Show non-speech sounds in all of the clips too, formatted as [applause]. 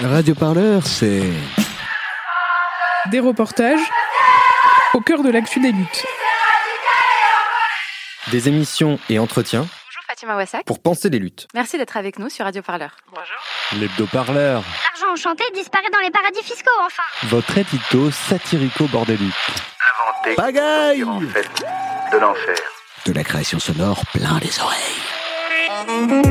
Radio Parleur, c'est. Des reportages au cœur de l'actu des luttes. Des émissions et entretiens Bonjour Fatima Wassak. pour penser les luttes. Merci d'être avec nous sur Radio Parleur. L'hebdo-parleur. L'argent enchanté disparaît dans les paradis fiscaux, enfin Votre édito satirico-bordélique. inventé Pagaille en fait de l'enfer. De la création sonore plein les oreilles.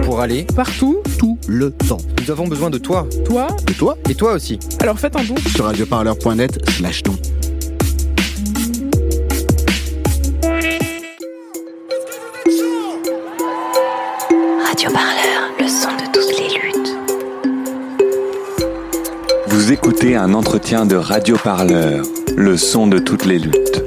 Pour aller, Partout, Tout le temps. nous avons besoin de toi. toi, Et toi Et toi aussi. alors faites un don. Sur radioparleur.net slash don. Radio Parleur, le son de toutes les luttes. Vous écoutez un entretien de Radio Parleur, le son de toutes les luttes.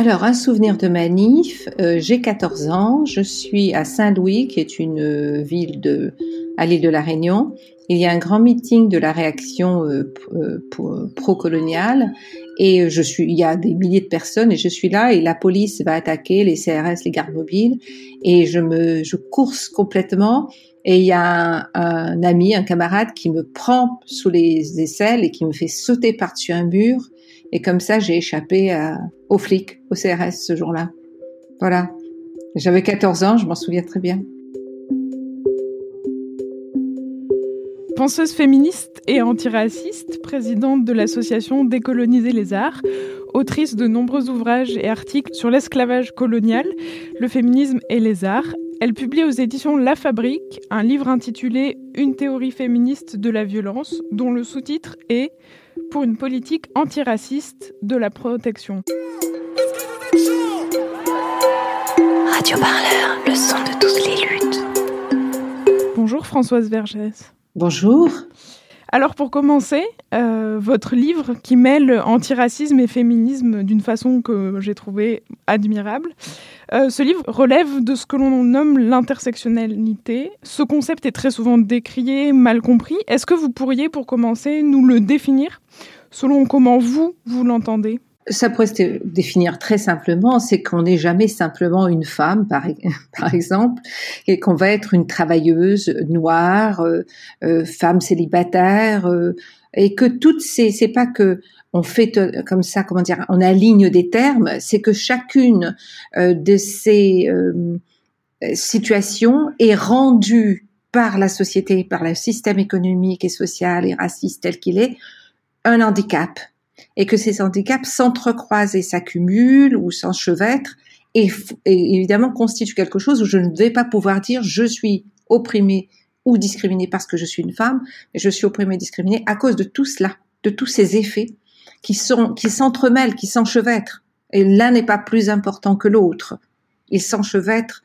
Alors, un souvenir de manif. euh, J'ai 14 ans. Je suis à Saint-Louis, qui est une euh, ville de, à l'île de la Réunion. Il y a un grand meeting de la réaction euh, euh, pro- pro-coloniale. Et je suis, il y a des milliers de personnes et je suis là et la police va attaquer les CRS, les gardes mobiles. Et je me, je course complètement. Et il y a un ami, un camarade qui me prend sous les aisselles et qui me fait sauter par-dessus un mur. Et comme ça, j'ai échappé aux flics, au CRS ce jour-là. Voilà. J'avais 14 ans, je m'en souviens très bien. Penseuse féministe et antiraciste, présidente de l'association Décoloniser les arts, autrice de nombreux ouvrages et articles sur l'esclavage colonial, le féminisme et les arts. Elle publie aux éditions La Fabrique un livre intitulé Une théorie féministe de la violence, dont le sous-titre est Pour une politique antiraciste de la protection. Radio Parleur, le son de toutes les luttes. Bonjour Françoise Vergès. Bonjour. Alors pour commencer, euh, votre livre qui mêle antiracisme et féminisme d'une façon que j'ai trouvée admirable, euh, ce livre relève de ce que l'on nomme l'intersectionnalité. Ce concept est très souvent décrié, mal compris. Est-ce que vous pourriez, pour commencer, nous le définir? Selon comment vous, vous l'entendez? Ça pourrait se définir très simplement, c'est qu'on n'est jamais simplement une femme, par, [laughs] par exemple, et qu'on va être une travailleuse noire, euh, euh, femme célibataire, et que toutes ces, c'est pas que on fait euh, comme ça, comment dire, on aligne des termes, c'est que chacune euh, de ces euh, situations est rendue par la société, par le système économique et social et raciste tel qu'il est, un handicap. Et que ces handicaps s'entrecroisent et s'accumulent ou s'enchevêtrent et, et évidemment constituent quelque chose où je ne vais pas pouvoir dire je suis opprimée ou discriminée parce que je suis une femme, mais je suis opprimée et discriminée à cause de tout cela, de tous ces effets qui s'entremêlent, qui s'enchevêtrent. Et l'un n'est pas plus important que l'autre. Ils s'enchevêtrent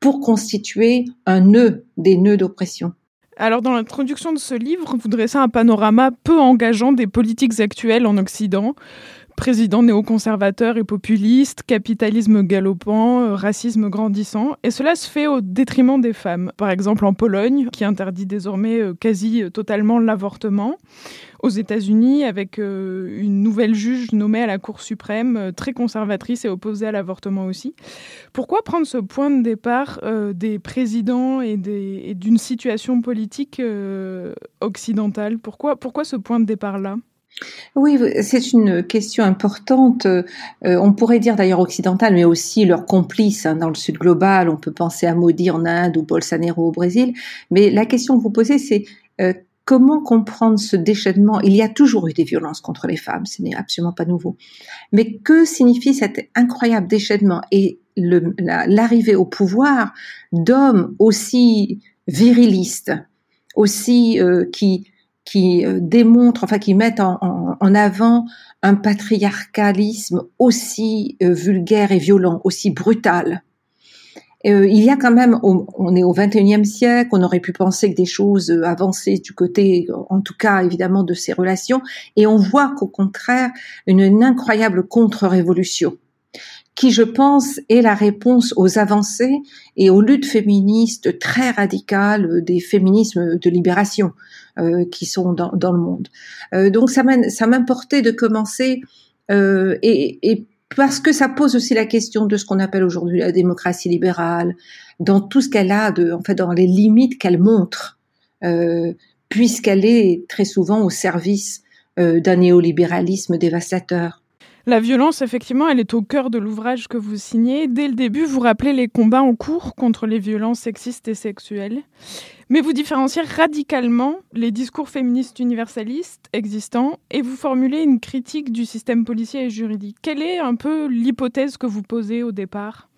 pour constituer un nœud, des nœuds d'oppression. Alors, dans l'introduction de ce livre, vous dressez un panorama peu engageant des politiques actuelles en Occident. Président néoconservateur et populiste, capitalisme galopant, euh, racisme grandissant. Et cela se fait au détriment des femmes. Par exemple, en Pologne, qui interdit désormais euh, quasi euh, totalement l'avortement. Aux États-Unis, avec une nouvelle juge nommée à la Cour suprême, très conservatrice et opposée à l'avortement aussi. Pourquoi prendre ce point de départ des présidents et d'une situation politique occidentale? Pourquoi, pourquoi ce point de départ-là? Oui, c'est une question importante. Euh, on pourrait dire d'ailleurs occidentale, mais aussi leurs complices hein, dans le Sud global. On peut penser à Modi en Inde ou Bolsonaro au Brésil. Mais la question que vous posez, c'est euh, comment comprendre ce déchaînement? Il y a toujours eu des violences contre les femmes, ce n'est absolument pas nouveau. Mais que signifie cet incroyable déchaînement? Et l'arrivée au pouvoir d'hommes aussi virilistes, aussi euh, qui qui euh, démontrent, enfin qui mettent en, en- en avant un patriarcalisme aussi euh, vulgaire et violent, aussi brutal. Euh, il y a quand même, on est au 21e siècle, on aurait pu penser que des choses euh, avancées du côté, en tout cas évidemment, de ces relations, et on voit qu'au contraire, une, incroyable contre-révolution qui, je pense, est la réponse aux avancées et aux luttes féministes très radicales euh, des féminismes de libération qui sont dans, dans le monde. Euh, donc ça m'importait de commencer euh, et, et parce que ça pose aussi la question de ce qu'on appelle aujourd'hui la démocratie libérale, dans tout ce qu'elle a, de, en fait, dans les limites qu'elle montre, euh, puisqu'elle est très souvent au service euh, d'un néolibéralisme dévastateur. La violence, effectivement, elle est au cœur de l'ouvrage que vous signez. Dès le début, vous rappelez les combats en cours contre les violences sexistes et sexuelles. Mais vous différenciez radicalement les discours féministes universalistes existants et vous formulez une critique du système policier et juridique. Quelle est un peu l'hypothèse que vous posez au départ?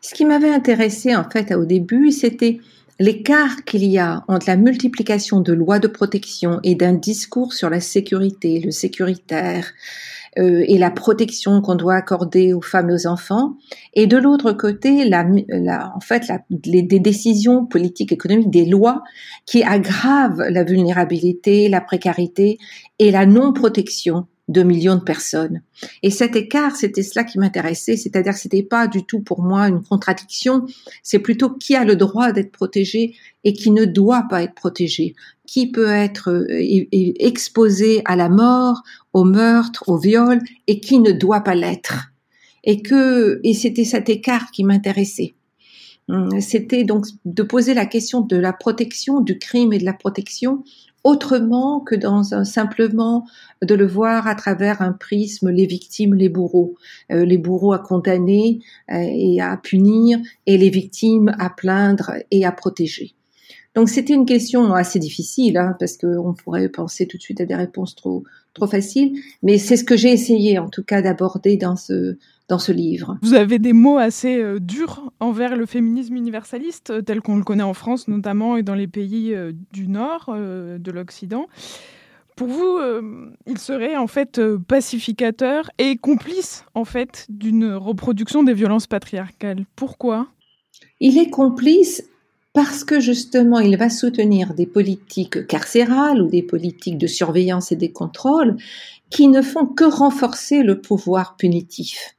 Ce qui m'avait intéressé en fait au début, c'était l'écart qu'il y a entre la multiplication de lois de protection et d'un discours sur la sécurité, le sécuritaire, euh, et la protection qu'on doit accorder aux femmes et aux enfants, et de l'autre côté, la, la, en fait, la, des décisions politiques, économiques, des lois qui aggravent la vulnérabilité, la précarité et la non-protection de millions de personnes. Et cet écart, c'était cela qui m'intéressait, c'est-à-dire que c'était pas du tout pour moi une contradiction, c'est plutôt qui a le droit d'être protégé et qui ne doit pas être protégé, qui peut être euh, exposé à la mort, au meurtre, au viol et qui ne doit pas l'être. Et que et c'était cet écart qui m'intéressait. Hum, c'était donc de poser la question de la protection, du crime et de la protection autrement que dans un simplement de le voir à travers un prisme les victimes, les bourreaux, euh, les bourreaux à condamner euh, et à punir et les victimes à plaindre et à protéger. Donc c'était une question assez difficile hein, parce qu'on pourrait penser tout de suite à des réponses trop trop faciles, mais c'est ce que j'ai essayé en tout cas d'aborder dans ce dans ce livre. Vous avez des mots assez euh, durs envers le féminisme universaliste, euh, tel qu'on le connaît en France notamment et dans les pays euh, du Nord, de l'Occident. Pour vous, il serait en fait pacificateur et complice en fait d'une reproduction des violences patriarcales. Pourquoi? Il est complice parce que justement il va soutenir des politiques carcérales ou des politiques de surveillance et des contrôles qui ne font que renforcer le pouvoir punitif.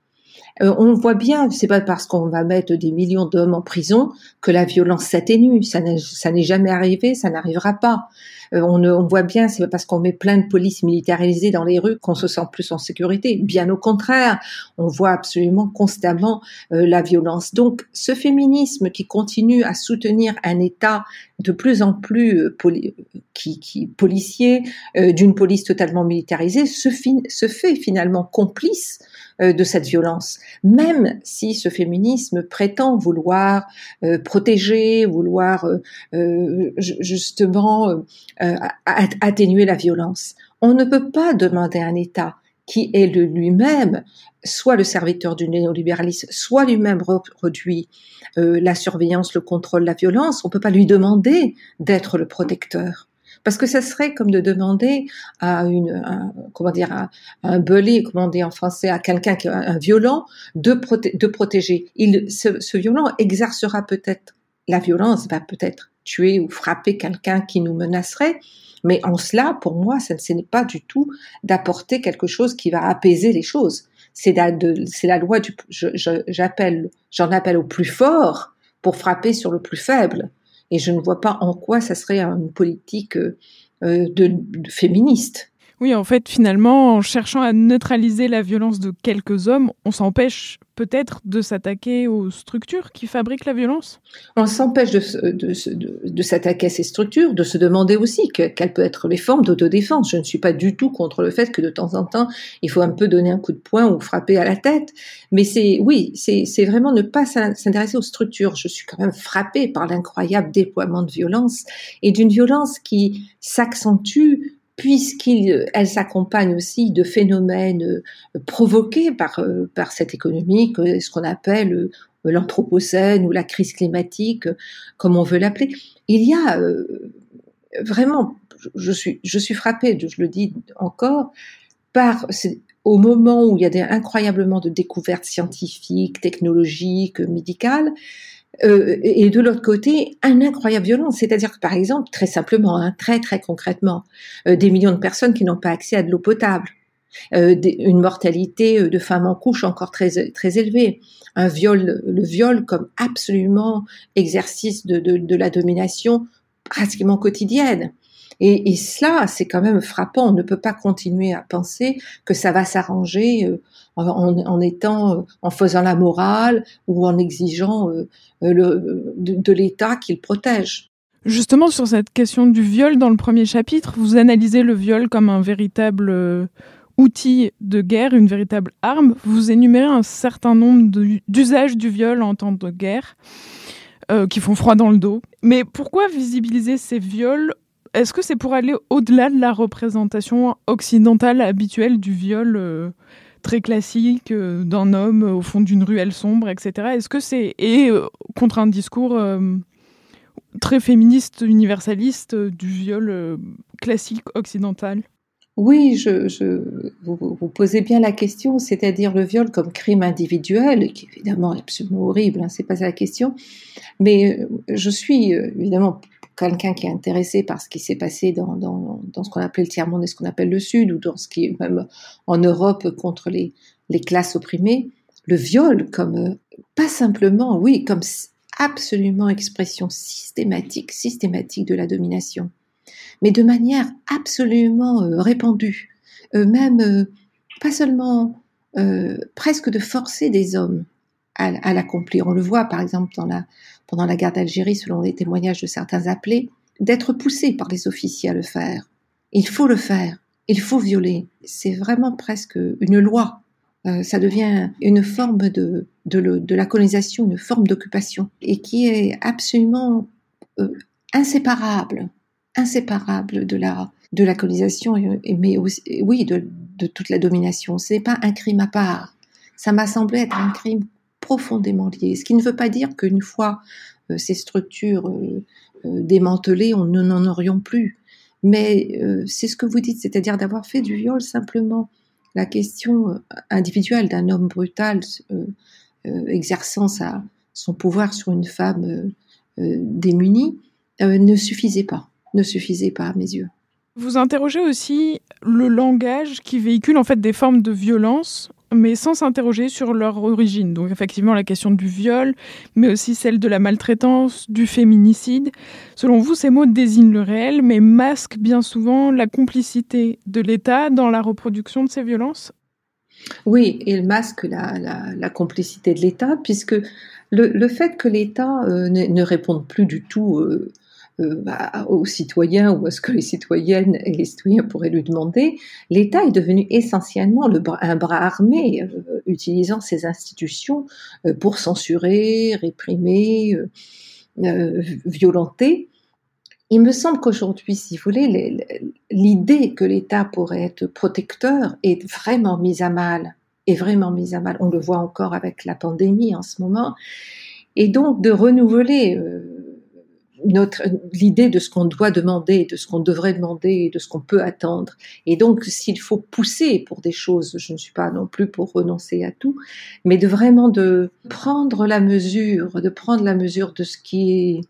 Euh, on voit bien, c'est pas parce qu'on va mettre des millions d'hommes en prison que la violence s'atténue. Ça n'est jamais arrivé, ça n'arrivera pas. Euh, on, voit bien, c'est parce qu'on met plein de polices militarisées dans les rues qu'on se sent plus en sécurité. Bien au contraire, on voit absolument constamment euh, la violence. Donc, ce féminisme qui continue à soutenir un État de plus en plus qui, qui, policier, d'une police totalement militarisée, se, se fait finalement complice euh, de cette violence, même si ce féminisme prétend vouloir euh, protéger, vouloir euh, justement atténuer la violence. On ne peut pas demander à un État qui est lui-même soit le serviteur du néolibéralisme, soit lui-même reproduit la surveillance, le contrôle, la violence, on ne peut pas lui demander d'être le protecteur. Parce que ça serait comme de demander à une, comment dire, à, un belé, comment on dit en français, à quelqu'un qui un violent, de, protéger. Il, ce violent exercera peut-être la violence, va peut-être tuer ou frapper quelqu'un qui nous menacerait, mais en cela, pour moi, ce n'est pas du tout d'apporter quelque chose qui va apaiser les choses. C'est la, loi du, j'appelle, j'en appelle au plus fort pour frapper sur le plus faible. Et je ne vois pas en quoi ça serait une politique euh, de, féministe. Oui, en fait, finalement, en cherchant à neutraliser la violence de quelques hommes, on s'empêche peut-être de s'attaquer aux structures qui fabriquent la violence? On s'empêche de, s'attaquer à ces structures, de se demander aussi quelles peuvent être les formes d'autodéfense. Je ne suis pas du tout contre le fait que de temps en temps, il faut un peu donner un coup de poing ou frapper à la tête. Mais c'est, oui, c'est vraiment ne pas s'intéresser aux structures. Je suis quand même frappée par l'incroyable déploiement de violence et d'une violence qui s'accentue puisqu'elle s'accompagne aussi de phénomènes euh, provoqués par, euh, par cette économie, ce qu'on appelle euh, l'anthropocène ou la crise climatique, comme on veut l'appeler. Il y a vraiment, je suis, je suis frappée, je le dis encore, par au moment où il y a des, incroyablement de découvertes scientifiques, technologiques, médicales, euh, et de l'autre côté, un incroyable violence. C'est-à-dire que, par exemple, très simplement, hein, très très concrètement, euh, des millions de personnes qui n'ont pas accès à de l'eau potable, euh, une mortalité de femmes en couche encore très très élevée, un viol, le viol comme absolument exercice de, la domination pratiquement quotidienne. Et, cela, c'est quand même frappant. On ne peut pas continuer à penser que ça va s'arranger euh, euh, en faisant la morale ou en exigeant euh, de, l'État qu'il protège. Justement, sur cette question du viol, dans le premier chapitre, vous analysez le viol comme un véritable outil de guerre, une véritable arme. Vous énumérez un certain nombre d'usages du viol en temps de guerre qui font froid dans le dos. Mais pourquoi visibiliser ces viols Est-ce que c'est pour aller au-delà de la représentation occidentale habituelle du viol euh, très classique euh, d'un homme au fond d'une ruelle sombre, etc. Est-ce que c'est euh, contre un discours très féministe, universaliste du viol classique occidental? Oui, je, vous, posez bien la question, c'est-à-dire le viol comme crime individuel, qui évidemment est absolument horrible, hein, c'est pas ça la question, mais je suis évidemment quelqu'un qui est intéressé par ce qui s'est passé dans, dans, ce qu'on appelait le tiers-monde et ce qu'on appelle le Sud, ou dans ce qui est même en Europe contre les, les classes opprimées, le viol comme, pas simplement, oui, comme absolument expression systématique, systématique de la domination mais de manière absolument euh, répandue, euh, même euh, pas seulement euh, presque de forcer des hommes à l'accomplir. On le voit par exemple dans la, pendant la guerre d'Algérie, selon les témoignages de certains appelés, d'être poussés par les officiers à le faire. Il faut le faire, il faut violer. C'est vraiment presque une loi. Euh, ça devient une forme de, de la colonisation, une forme d'occupation, et qui est absolument euh, inséparable inséparable de la, de la colonisation, mais aussi, oui, de, de toute la domination. Ce n'est pas un crime à part. Ça m'a semblé être un crime profondément lié. Ce qui ne veut pas dire qu'une fois euh, ces structures euh, euh, démantelées, on n'en aurions plus. Mais c'est ce que vous dites, c'est-à-dire d'avoir fait du viol simplement la question individuelle d'un homme brutal exerçant sa, son pouvoir sur une femme démunie ne suffisait pas ne suffisait pas à mes yeux. Vous interrogez aussi le langage qui véhicule en fait des formes de violence, mais sans s'interroger sur leur origine. Donc effectivement la question du viol, mais aussi celle de la maltraitance, du féminicide. Selon vous, ces mots désignent le réel, mais masquent bien souvent la complicité de l'État dans la reproduction de ces violences? Oui, ils masquent la, complicité de l'État, puisque le, fait que l'État euh, ne, réponde plus du tout euh, bah, aux citoyens ou à ce que les citoyennes et les citoyens pourraient lui demander, l'État est devenu essentiellement un bras armé, euh, utilisant ses institutions euh, pour censurer, réprimer, euh, euh, violenter. Il me semble qu'aujourd'hui, si vous voulez, l'idée que l'État pourrait être protecteur est vraiment mise à mal, est vraiment mise à mal. On le voit encore avec la pandémie en ce moment. Et donc de renouveler euh, notre l'idée de ce qu'on doit demander, de ce qu'on devrait demander, de ce qu'on peut attendre. Et donc, s'il faut pousser pour des choses, je ne suis pas non plus pour renoncer à tout, mais de vraiment de prendre la mesure, de prendre la mesure de ce qui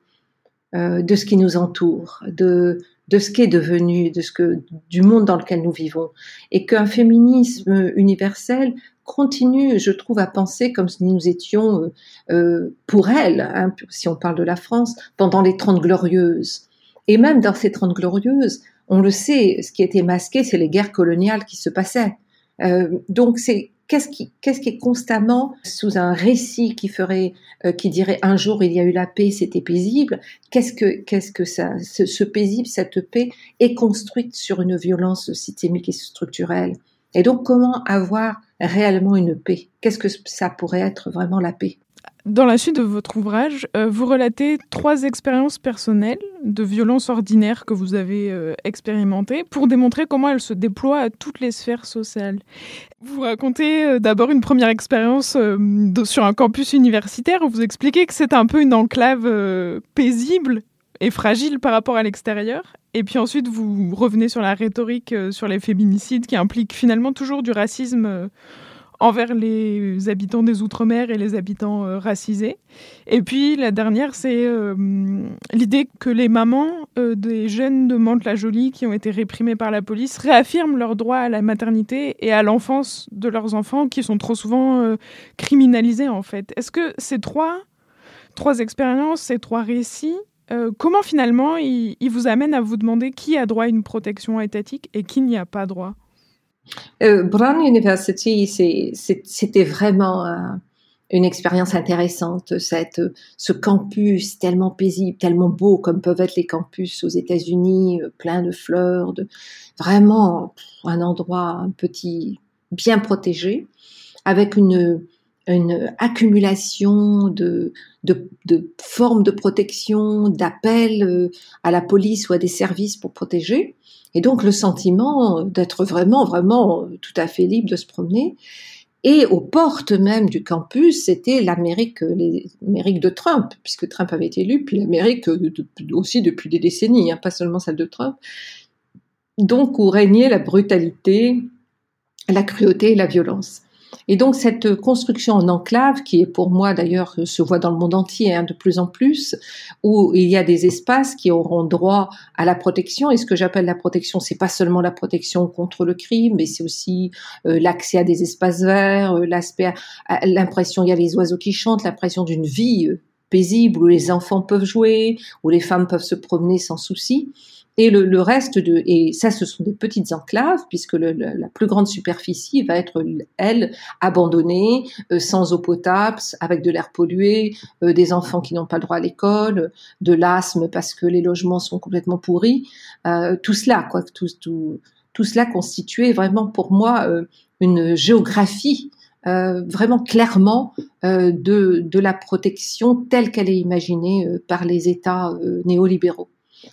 euh, de ce qui nous entoure, de de ce qui est devenu, de ce que du monde dans lequel nous vivons, et qu'un féminisme universel continue, je trouve, à penser comme si nous étions euh, euh, pour elle, hein, si on parle de la France, pendant les Trente Glorieuses. Et même dans ces Trente Glorieuses, on le sait, ce qui était masqué, c'est les guerres coloniales qui se passaient. Euh, donc c'est qu'est-ce qui, est constamment sous un récit qui ferait, qui dirait un jour il y a eu la paix, c'était paisible? Qu'est-ce que, que ce, paisible, cette paix est construite sur une violence systémique et structurelle? Et donc comment avoir réellement une paix? Qu'est-ce que ça pourrait être vraiment la paix? Dans la suite de votre ouvrage, euh, vous relatez trois expériences personnelles de violence ordinaire que vous avez euh, expérimentées pour démontrer comment elles se déploient à toutes les sphères sociales. Vous racontez euh, d'abord une première expérience sur un campus universitaire où vous expliquez que c'est un peu une enclave paisible et fragile par rapport à l'extérieur. Et puis ensuite, vous revenez sur la rhétorique euh, sur les féminicides qui implique finalement toujours du racisme euh, envers les habitants des Outre-mer et les habitants euh, racisés. Et puis la dernière, c'est l'idée que les mamans des jeunes de Mantes-la-Jolie qui ont été réprimés par la police réaffirment leur droit à la maternité et à l'enfance de leurs enfants qui sont trop souvent criminalisés en fait. Est-ce que ces trois, trois expériences, ces trois récits Euh, comment finalement il, vous amène à vous demander qui a droit à une protection étatique et qui n'y a pas droit? Euh, Brown University, c'était vraiment une expérience intéressante, cette, ce campus tellement paisible, tellement beau comme peuvent être les campus aux États-Unis, euh, plein de fleurs, vraiment un endroit un petit bien protégé, avec une, une accumulation de, formes de protection, d'appels euh, à la police ou à des services pour protéger. Et donc le sentiment d'être vraiment, vraiment tout à fait libre de se promener. Et aux portes même du campus, c'était l'Amérique, l'Amérique de Trump, puisque Trump avait été élu, puis l'Amérique aussi depuis des décennies, hein, pas seulement celle de Trump. Donc où régnait la brutalité, la cruauté et la violence. Et donc cette construction en enclave, qui est pour moi d'ailleurs se voit dans le monde entier hein, de plus en plus, où il y a des espaces qui auront droit à la protection. Et ce que j'appelle la protection, c'est pas seulement la protection contre le crime, mais c'est aussi euh, l'accès à des espaces verts, euh, l'aspect, l'impression, il y a les oiseaux qui chantent, l'impression d'une vie euh, paisible où les enfants peuvent jouer, où les femmes peuvent se promener sans souci. Et le, reste de, et ça, ce sont des petites enclaves, puisque la plus grande superficie va être, elle, abandonnée, euh, sans eau potable, avec de l'air pollué, euh, des enfants qui n'ont pas le droit à l'école, de l'asthme parce que les logements sont complètement pourris. Euh, tout cela, quoi, tout, tout, tout cela constituait vraiment pour moi une géographie vraiment clairement de, de la protection telle qu'elle est imaginée par les États néolibéraux.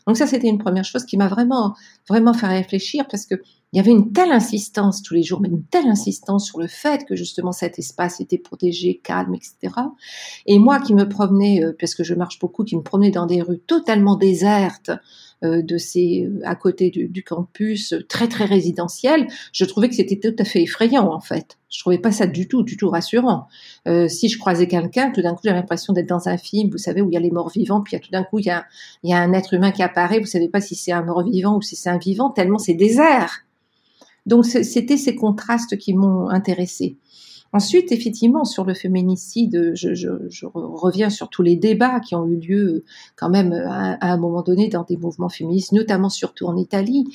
Donc ça, c'était une première chose qui m'a vraiment, vraiment fait réfléchir parce que il y avait une telle insistance tous les jours, mais une telle insistance sur le fait que justement cet espace était protégé, calme, etc. Et moi qui me promenais, euh, parce que je marche beaucoup, qui me promenais dans des rues totalement désertes, de ces euh, à côté du, du, campus très très résidentiel, je trouvais que c'était tout à fait effrayant en fait. Je trouvais pas ça du tout du tout rassurant. Euh, si je croisais quelqu'un, tout d'un coup j'avais l'impression d'être dans un film, vous savez où il y a les morts vivants, puis tout d'un coup il y a il y a un être humain qui apparaît, vous savez pas si c'est un mort vivant ou si c'est un vivant tellement c'est désert. Donc c'était ces contrastes qui m'ont intéressé. Ensuite, effectivement, sur le féminicide, je, reviens sur tous les débats qui ont eu lieu quand même à, un moment donné dans des mouvements féministes, notamment surtout en Italie,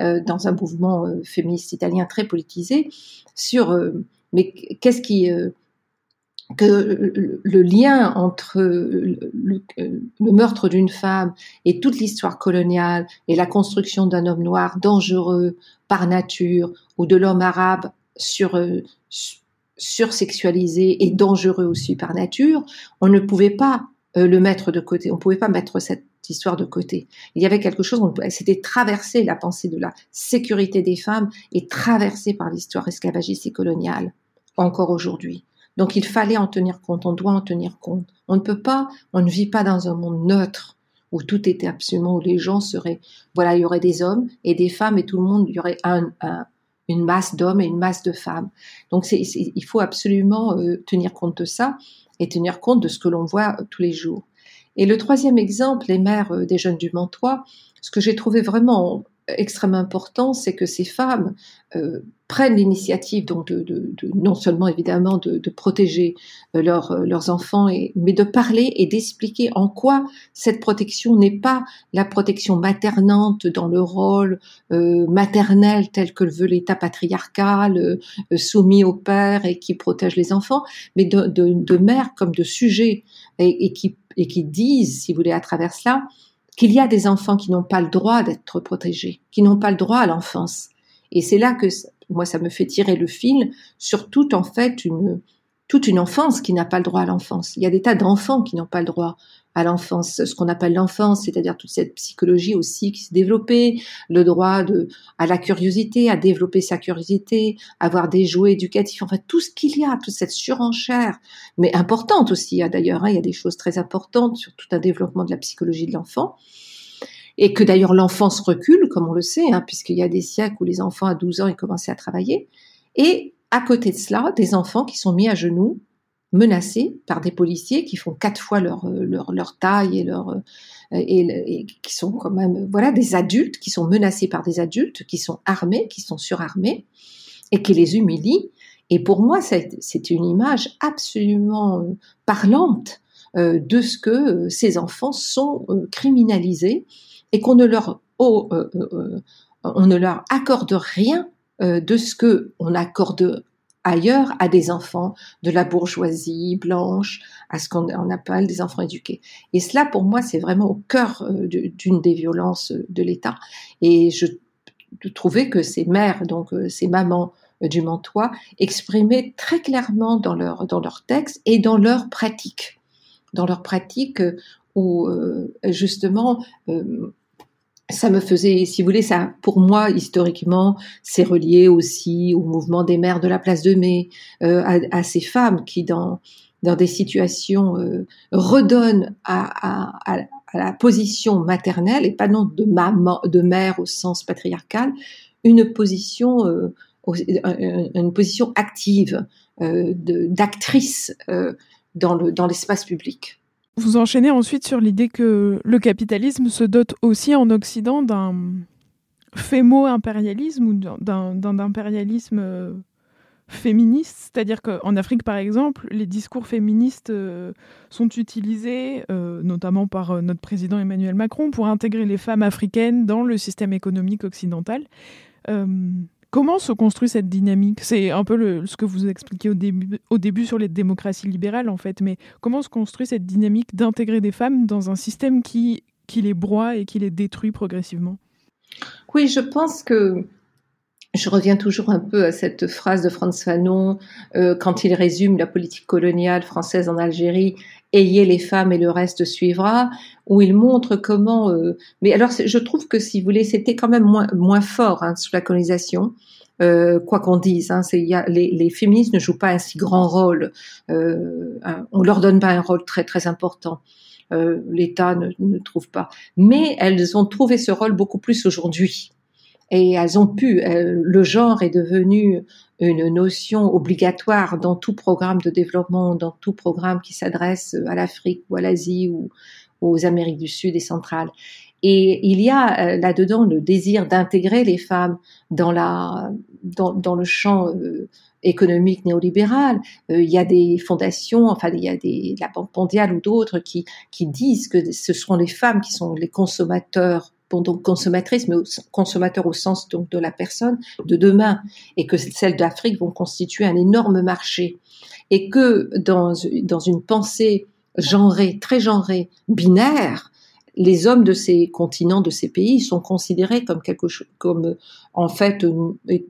euh, dans un mouvement euh, féministe italien très politisé, sur euh, mais qu'est-ce qui que le lien entre le meurtre d'une femme et toute l'histoire coloniale et la construction d'un homme noir dangereux par nature ou de l'homme arabe sur, sursexualisé et dangereux aussi par nature, on ne pouvait pas euh, le mettre de côté, on ne pouvait pas mettre cette histoire de côté. Il y avait quelque chose, c'était traversé, la pensée de la sécurité des femmes est traversée par l'histoire esclavagiste et coloniale, encore aujourd'hui. Donc il fallait en tenir compte, on doit en tenir compte. On ne peut pas, on ne vit pas dans un monde neutre où tout était absolument, où les gens seraient, voilà, il y aurait des hommes et des femmes et tout le monde, il y aurait un, un, une masse d'hommes et une masse de femmes. Donc il faut absolument euh, tenir compte de ça et tenir compte de ce que l'on voit euh, tous les jours. Et le troisième exemple, les mères euh, des jeunes du Mantois, ce que j'ai trouvé vraiment extrêmement important, c'est que ces femmes euh, prennent l'initiative donc non seulement évidemment de, protéger euh, leurs, euh, leurs enfants, mais de parler et d'expliquer en quoi cette protection n'est pas la protection maternante dans le rôle maternel tel que le veut l'État patriarcal soumis au père et qui protège les enfants, mais de, mères comme de sujets et, et, qui, et qui disent, si vous voulez, à travers cela, qu'il y a des enfants qui n'ont pas le droit d'être protégés, qui n'ont pas le droit à l'enfance. Et c'est là que moi, ça me fait tirer le fil sur toute, en fait, une, toute une enfance qui n'a pas le droit à l'enfance. Il y a des tas d'enfants qui n'ont pas le droit à l'enfance, ce qu'on appelle l'enfance, c'est-à-dire toute cette psychologie aussi qui s'est développée, le droit de, à la curiosité, à développer sa curiosité, avoir des jouets éducatifs, en fait, tout ce qu'il y a, toute cette surenchère, mais importante aussi, hein, d'ailleurs, hein, il y a des choses très importantes sur tout un développement de la psychologie de l'enfant, et que d'ailleurs l'enfance recule, comme on le sait, hein, puisqu'il y a des siècles où les enfants à 12 ans, ils commençaient à travailler, et à côté de cela, des enfants qui sont mis à genoux menacés par des policiers qui font quatre fois leur, euh, leur, taille et leur euh, et, qui sont quand même voilà des adultes qui sont menacés par des adultes qui sont armés, qui sont surarmés et qui les humilient. Et pour moi, c'est une image absolument euh, parlante de ce que ces enfants sont criminalisés et qu'on ne leur on ne leur accorde rien de ce que on accorde ailleurs à des enfants de la bourgeoisie blanche, à ce qu'on appelle des enfants éduqués. Et cela, pour moi, c'est vraiment au cœur euh, d'une des violences de l'État. Et je trouvais que ces mères, donc euh, ces mamans euh, du Mantois, exprimaient très clairement dans leur, dans leur texte et dans leur pratique. Dans leur pratique où, justement, ça me faisait, si vous voulez, ça, pour moi, historiquement, c'est relié aussi au mouvement des mères de la place de Mai, euh, à, ces femmes qui, dans, dans des situations, euh, redonnent à, à, à, la position maternelle, et pas non de maman, de mère au sens patriarcal, une position, euh, une position active, euh, d'actrice euh, dans le dans l'espace public. Vous enchaînez ensuite sur l'idée que le capitalisme se dote aussi en Occident d'un fémo-impérialisme ou d'un impérialisme euh, féministe, c'est-à-dire qu'en Afrique, par exemple, les discours féministes euh, sont utilisés, euh, notamment par notre président Emmanuel Macron, pour intégrer les femmes africaines dans le système économique occidental. Comment se construit cette dynamique? C'est un peu ce que vous expliquiez au début, sur les démocraties libérales, en fait, mais comment se construit cette dynamique d'intégrer des femmes dans un système qui, les broie et qui les détruit progressivement? Oui, je pense que je reviens toujours un peu à cette phrase de Frantz Fanon euh, quand il résume la politique coloniale française en Algérie ayez les femmes et le reste suivra, où il montre comment. Euh, mais alors, je trouve que si vous voulez, c'était quand même moins, moins fort hein, sous la colonisation. Euh, quoi qu'on dise, hein, y a, les, les, féministes ne jouent pas un si grand rôle. Euh, on leur donne pas un rôle très très important. Euh, L'État ne, ne, trouve pas, mais elles ont trouvé ce rôle beaucoup plus aujourd'hui et elles ont pu. le genre est devenu une notion obligatoire dans tout programme de développement, dans tout programme qui s'adresse à l'Afrique ou à l'Asie ou aux Amériques du Sud et centrales. Et il y a euh, là-dedans le désir d'intégrer les femmes dans la dans, dans le champ euh, économique néolibéral. Euh, il y a des fondations, enfin il y a des la Banque mondiale ou d'autres qui qui disent que ce sont les femmes qui sont les consommateurs donc consommatrices, mais consommateurs au sens donc de la personne de demain, et que celles d'Afrique vont constituer un énorme marché, et que dans, dans une pensée genrée, très genrée, binaire, les hommes de ces continents, de ces pays, sont considérés comme quelque chose, comme en fait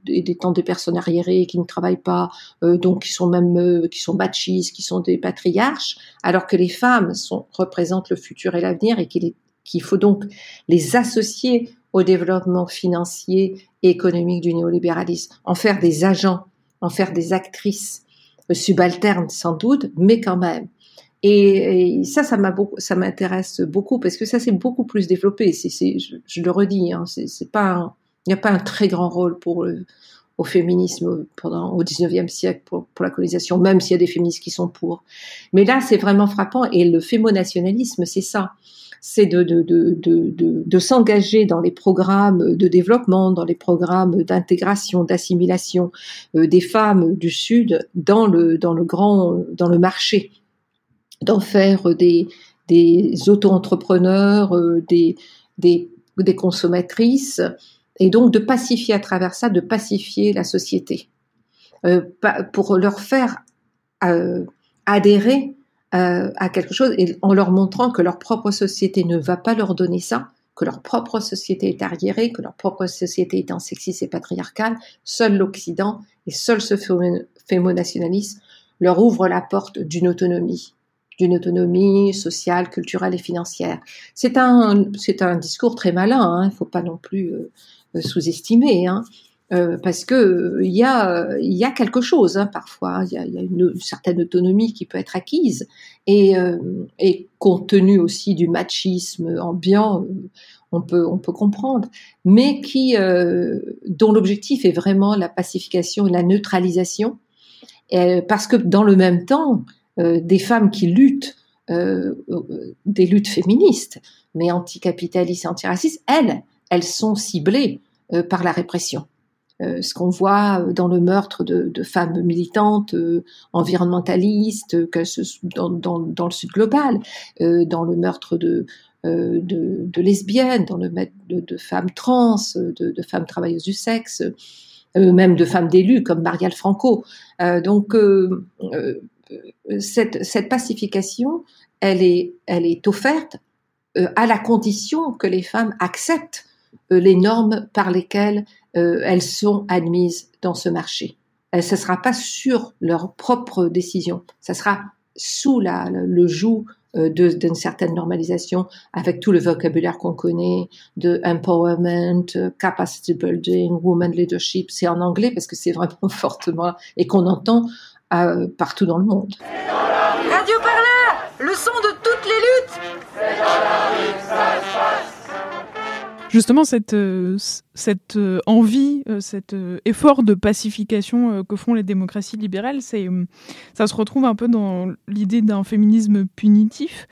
étant des personnes arriérées qui ne travaillent pas, euh, donc qui sont même euh, qui sont machistes, qui sont des patriarches, alors que les femmes représentent le futur et l'avenir et qu'il est qu'il faut donc les associer au développement financier et économique du néolibéralisme, en faire des agents, en faire des actrices euh, subalternes sans doute, mais quand même. Et, ça, ça m'intéresse beaucoup parce que ça c'est beaucoup plus développé. C'est, je, le redis, hein, c'est, pas, il n'y a pas un très grand rôle pour le, au féminisme pendant au 19e siècle pour, pour la colonisation, même s'il y a des féministes qui sont pour. Mais là, c'est vraiment frappant. Et le fémonationalisme, c'est ça c'est de, s'engager dans les programmes de développement, dans les programmes d'intégration, d'assimilation euh, des femmes du Sud dans le, grand, dans le marché, d'en faire des, auto-entrepreneurs, euh, des, consommatrices, et donc de pacifier à travers ça, de pacifier la société, euh, pour leur faire adhérer euh, à quelque chose et en leur montrant que leur propre société ne va pas leur donner ça, que leur propre société est arriérée, que leur propre société est en sexiste et patriarcale, seul l'Occident et seul ce fémo-nationalisme leur ouvre la porte d'une autonomie, d'une autonomie sociale, culturelle et financière. C'est un, c'est un discours très malin, hein, il ne faut pas non plus euh, sous-estimer. Hein. Euh, parce que euh, il y a y a quelque chose hein, parfois il y a, y a une, certaine autonomie qui peut être acquise. Et euh, et compte tenu aussi du machisme ambiant on peut on peut comprendre. Mais qui dont l'objectif est vraiment la pacification et la neutralisation. Parce que dans le même temps des femmes qui luttent des luttes féministes mais anticapitalistes et antiracistes elles elles sont ciblées par la répression euh, ce qu'on voit dans le meurtre de, femmes militantes, euh, environnementalistes, dans, le Sud global, euh, dans le meurtre de, lesbiennes, dans le meurtre de, femmes trans, de, femmes travailleuses du sexe, même de femmes d'élus comme Marielle Franco. donc cette, pacification, elle est offerte à la condition que les femmes acceptent les normes par lesquelles euh, elles sont admises dans ce marché. Euh, ce ne sera pas sur leur propre décision, ça sera sous le joug euh, d'une certaine normalisation avec tout le vocabulaire qu'on connaît de empowerment, capacity building, woman leadership. C'est en anglais parce que c'est vraiment [laughs] fortement et qu'on entend partout dans le monde. Radio Parleur, le son de Justement, cette, euh, euh, envie, euh, cet effort de pacification que font les démocraties libérales, ça se retrouve un peu dans l'idée d'un féminisme punitif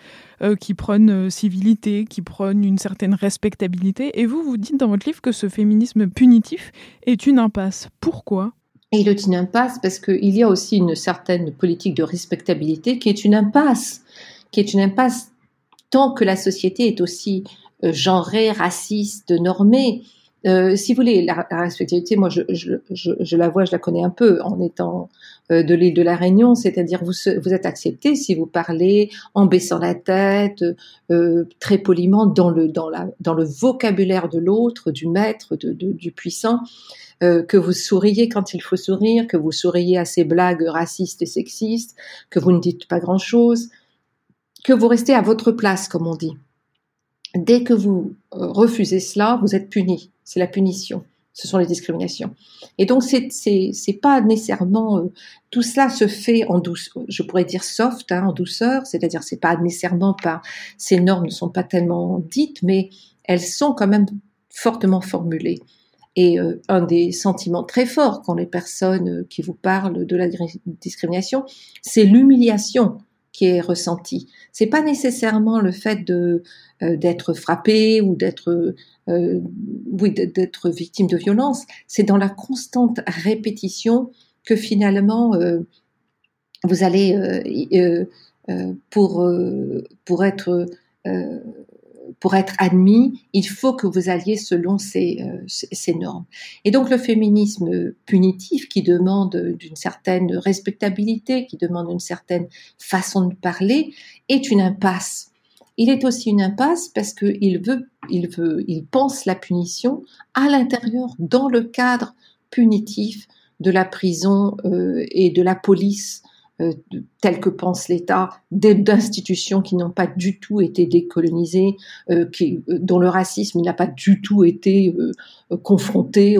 qui prône civilité, qui prône une certaine respectabilité. Et vous, vous dites dans votre livre que ce féminisme punitif est une impasse. Pourquoi? Il est une impasse parce qu'il y a aussi une certaine politique de respectabilité qui est une impasse, qui est une impasse tant que la société est aussi genrée, raciste, normée. Euh, si vous voulez, la, respectabilité, moi, je, je, je, je, la vois, je la connais un peu en étant euh, de l'île de la Réunion, c'est-à-dire vous, vous êtes accepté si vous parlez en baissant la tête, euh, très poliment, dans le, dans, la, dans le vocabulaire de l'autre, du maître, de, de, du puissant, euh, que vous souriez quand il faut sourire, que vous souriez à ces blagues racistes et sexistes, que vous ne dites pas grand-chose, que vous restez à votre place, comme on dit dès que vous euh, refusez cela, vous êtes puni. C'est la punition. Ce sont les discriminations. Et donc, c'est, c'est, c'est pas nécessairement, euh, tout cela se fait en douceur, je pourrais dire soft, hein, en douceur, c'est-à-dire c'est pas nécessairement pas, ces normes ne sont pas tellement dites, mais elles sont quand même fortement formulées. Et euh, un des sentiments très forts quand les personnes qui vous parlent de la discrimination, c'est l'humiliation qui est ressenti. C'est pas nécessairement le fait de euh, d'être frappé ou d'être euh, oui d'être victime de violence. C'est dans la constante répétition que finalement euh, vous allez pour pour être pour être admis, il faut que vous alliez selon ces, euh, ces, normes. Et donc le féminisme punitif qui demande d'une certaine respectabilité, qui demande une certaine façon de parler, est une impasse. Il est aussi une impasse parce qu'il veut, il veut, il pense la punition à l'intérieur, dans le cadre punitif de la prison euh, et de la police euh, tel que pense l'État, d'institutions qui n'ont pas du tout été décolonisées, euh, euh, dont le racisme n'a pas du tout été confronté,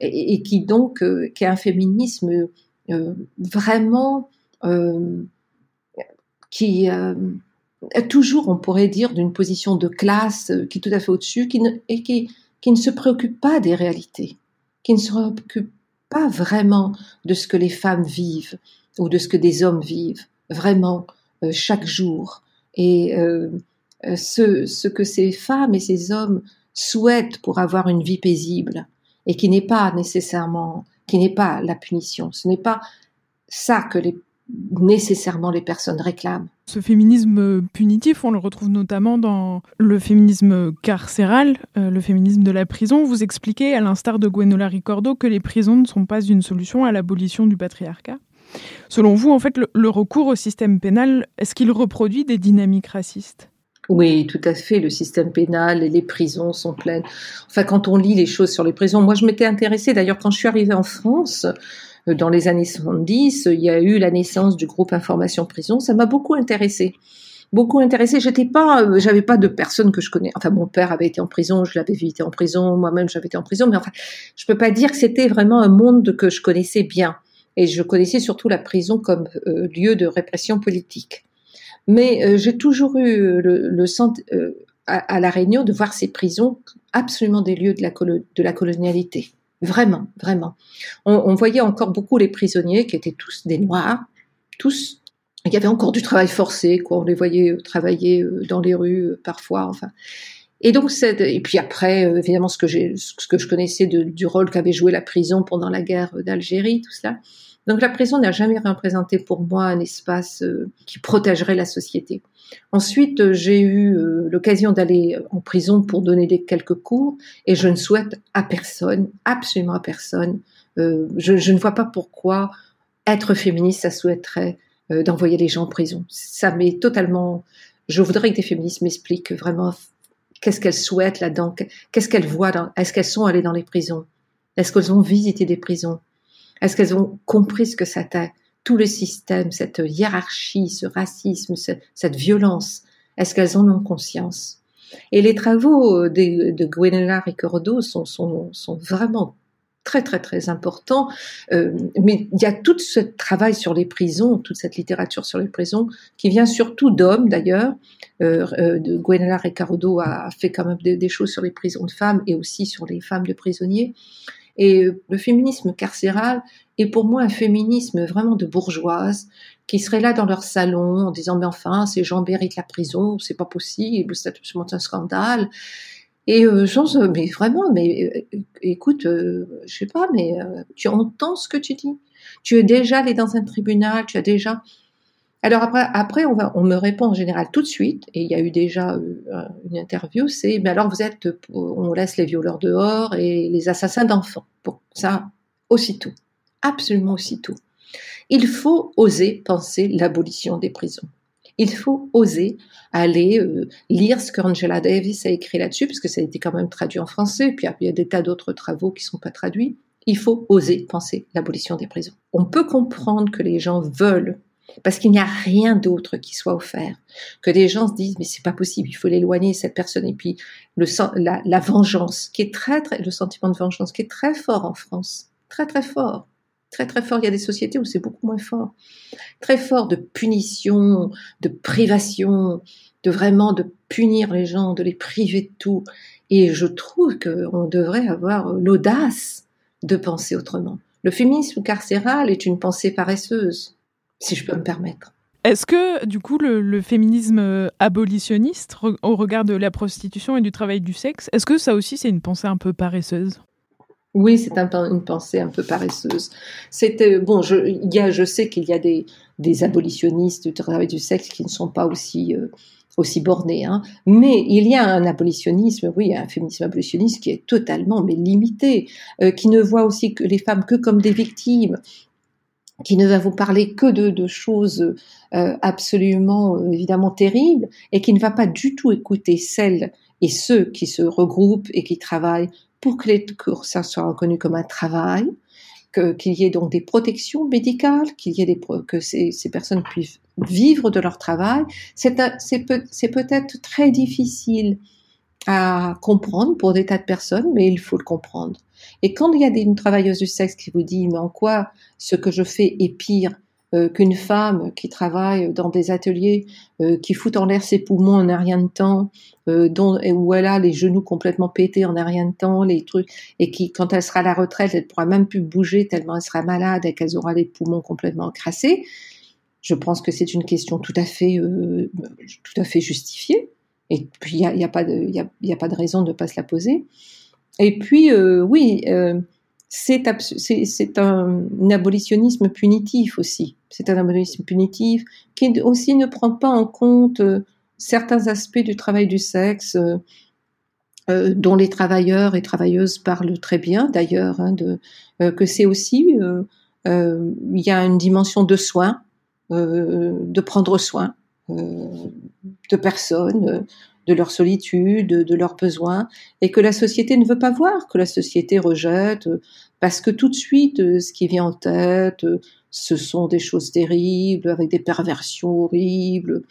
et, qui donc qui a un féminisme vraiment qui toujours, on pourrait dire, d'une position de classe qui est tout à fait au-dessus, et qui ne se préoccupe pas des réalités, qui ne se préoccupe pas vraiment de ce que les femmes vivent, ou de ce que des hommes vivent vraiment euh, chaque jour et euh, euh, ce, que ces femmes et ces hommes souhaitent pour avoir une vie paisible et qui n'est pas nécessairement qui n'est pas la punition ce n'est pas ça que nécessairement les personnes réclament. Ce féminisme punitif, on le retrouve notamment dans le féminisme carcéral, le féminisme de la prison. Vous expliquez, à l'instar de Gwenola Ricordo, que les prisons ne sont pas une solution à l'abolition du patriarcat. Selon vous, en fait, le, recours au système pénal, est-ce qu'il reproduit des dynamiques racistes? Oui, tout à fait. Le système pénal et les prisons sont pleines. Enfin, quand on lit les choses sur les prisons, moi, je m'étais intéressée. D'ailleurs, quand je suis arrivée en France, euh, dans les années 70, il y a eu la naissance du groupe Information Prison. Ça m'a beaucoup intéressée. Beaucoup intéressée. J'étais pas, euh, j'avais pas de personnes que je connais. Enfin, mon père avait été en prison, je l'avais visité en prison, moi-même j'avais été en prison. Mais enfin, je peux pas dire que c'était vraiment un monde que je connaissais bien et je connaissais surtout la prison comme euh, lieu de répression politique. Mais euh, j'ai toujours eu le, le euh, à, La Réunion de voir ces prisons absolument des lieux de la, colonialité. Vraiment, vraiment. On, voyait encore beaucoup les prisonniers qui étaient tous des Noirs, tous. Il y avait encore du travail forcé, quoi. On les voyait travailler dans les rues parfois. Enfin, Et donc, et puis après, euh, évidemment, ce que, je connaissais du rôle qu'avait joué la prison pendant la guerre d'Algérie, tout cela. Donc, la prison n'a jamais représenté pour moi un espace euh, qui protégerait la société. Ensuite, euh, j'ai eu l'occasion d'aller en prison pour donner des, quelques cours, et je ne souhaite à personne, absolument à personne, je, je, ne vois pas pourquoi être féministe, ça souhaiterait d'envoyer les gens en prison. Ça m'est totalement. Je voudrais que des féministes m'expliquent vraiment Qu'est-ce qu'elles souhaitent là-dedans Qu'est-ce qu'elles voient dans... Est-ce qu'elles sont allées dans les prisons? Est-ce qu'elles ont visité des prisons? Est-ce qu'elles ont compris ce que c'était Tout le système, cette hiérarchie, ce racisme, cette violence, est-ce qu'elles en ont conscience? Et les travaux de, de Gwenella Ricordo sont, vraiment très très très important. Euh, mais il y a tout ce travail sur les prisons, toute cette littérature sur les prisons, qui vient surtout d'hommes d'ailleurs. Euh, euh, Gwenella Ricardo a fait quand même des, choses sur les prisons de femmes et aussi sur les femmes de prisonniers. Et le féminisme carcéral est pour moi un féminisme vraiment de bourgeoise qui serait là dans leur salon en disant mais enfin ces gens méritent la prison, c'est pas possible, c'est absolument un scandale. Et euh, mais vraiment, mais euh, écoute, euh, je sais pas, mais euh, tu entends ce que tu dis. Tu es déjà allé dans un tribunal, tu as déjà. Alors après, après on, va, on me répond en général tout de suite, et il y a eu déjà une interview, c'est, mais alors vous êtes, on laisse les violeurs dehors et les assassins d'enfants. Bon, ça, aussitôt, absolument aussitôt. Il faut oser penser l'abolition des prisons il faut oser aller euh, lire ce qu'Angela Davis a écrit là-dessus, parce que ça a été quand même traduit en français, puis il y a des tas d'autres travaux qui ne sont pas traduits. Il faut oser penser l'abolition des prisons. On peut comprendre que les gens veulent, parce qu'il n'y a rien d'autre qui soit offert, que des gens se disent mais c'est pas possible, il faut l'éloigner cette personne, et puis le, la, la vengeance qui est très très, le sentiment de vengeance qui est très fort en France, très très fort très très fort. Il y a des sociétés où c'est beaucoup moins fort. Très fort de punition, de privation, de vraiment de punir les gens, de les priver de tout. Et je trouve qu'on devrait avoir l'audace de penser autrement. Le féminisme carcéral est une pensée paresseuse, si je peux me permettre. Est-ce que, du coup, le, féminisme abolitionniste, au regard de la prostitution et du travail du sexe, est-ce que ça aussi, c'est une pensée un peu paresseuse? Oui, c'est un, une pensée un peu paresseuse. C'était bon. Je, y a, je sais qu'il y a des, des abolitionnistes du travail du sexe qui ne sont pas aussi euh, aussi bornés, hein. mais il y a un abolitionnisme, oui, un féminisme abolitionniste qui est totalement mais limité, euh, qui ne voit aussi que les femmes que comme des victimes, qui ne va vous parler que de, de choses euh, absolument évidemment terribles et qui ne va pas du tout écouter celles et ceux qui se regroupent et qui travaillent pour que les cours soient comme un travail, qu'il y ait donc des protections médicales, qu'il y ait des que ces, ces, personnes puissent vivre de leur travail. C'est peut, peut-être très difficile à comprendre pour des tas de personnes, mais il faut le comprendre. Et quand il y a une travailleuse du sexe qui vous dit mais en quoi ce que je fais est pire euh, qu'une femme qui travaille dans des ateliers, euh, qui fout en l'air ses poumons en un rien de temps, euh, dont, où elle a les genoux complètement pétés en un rien de temps, les trucs, et qui, quand elle sera à la retraite, elle pourra même plus bouger tellement elle sera malade et qu'elle aura les poumons complètement crassés. Je pense que c'est une question tout à fait, tout à fait justifiée. Et puis, il n'y a, pas de, raison de ne pas se la poser. Et puis, oui, c'est un, abolitionnisme punitif aussi. C'est un abolitionnisme punitif qui aussi ne prend pas en compte euh, certains aspects du travail du sexe euh, euh, dont les travailleurs et travailleuses parlent très bien d'ailleurs, hein, que c'est aussi il y a une dimension de soin, de prendre soin de personnes, de leur solitude, de leurs besoins, et que la société ne veut pas voir, que la société rejette, parce que tout de suite, euh, ce qui vient en tête, euh, ce sont des choses terribles, avec des perversions horribles,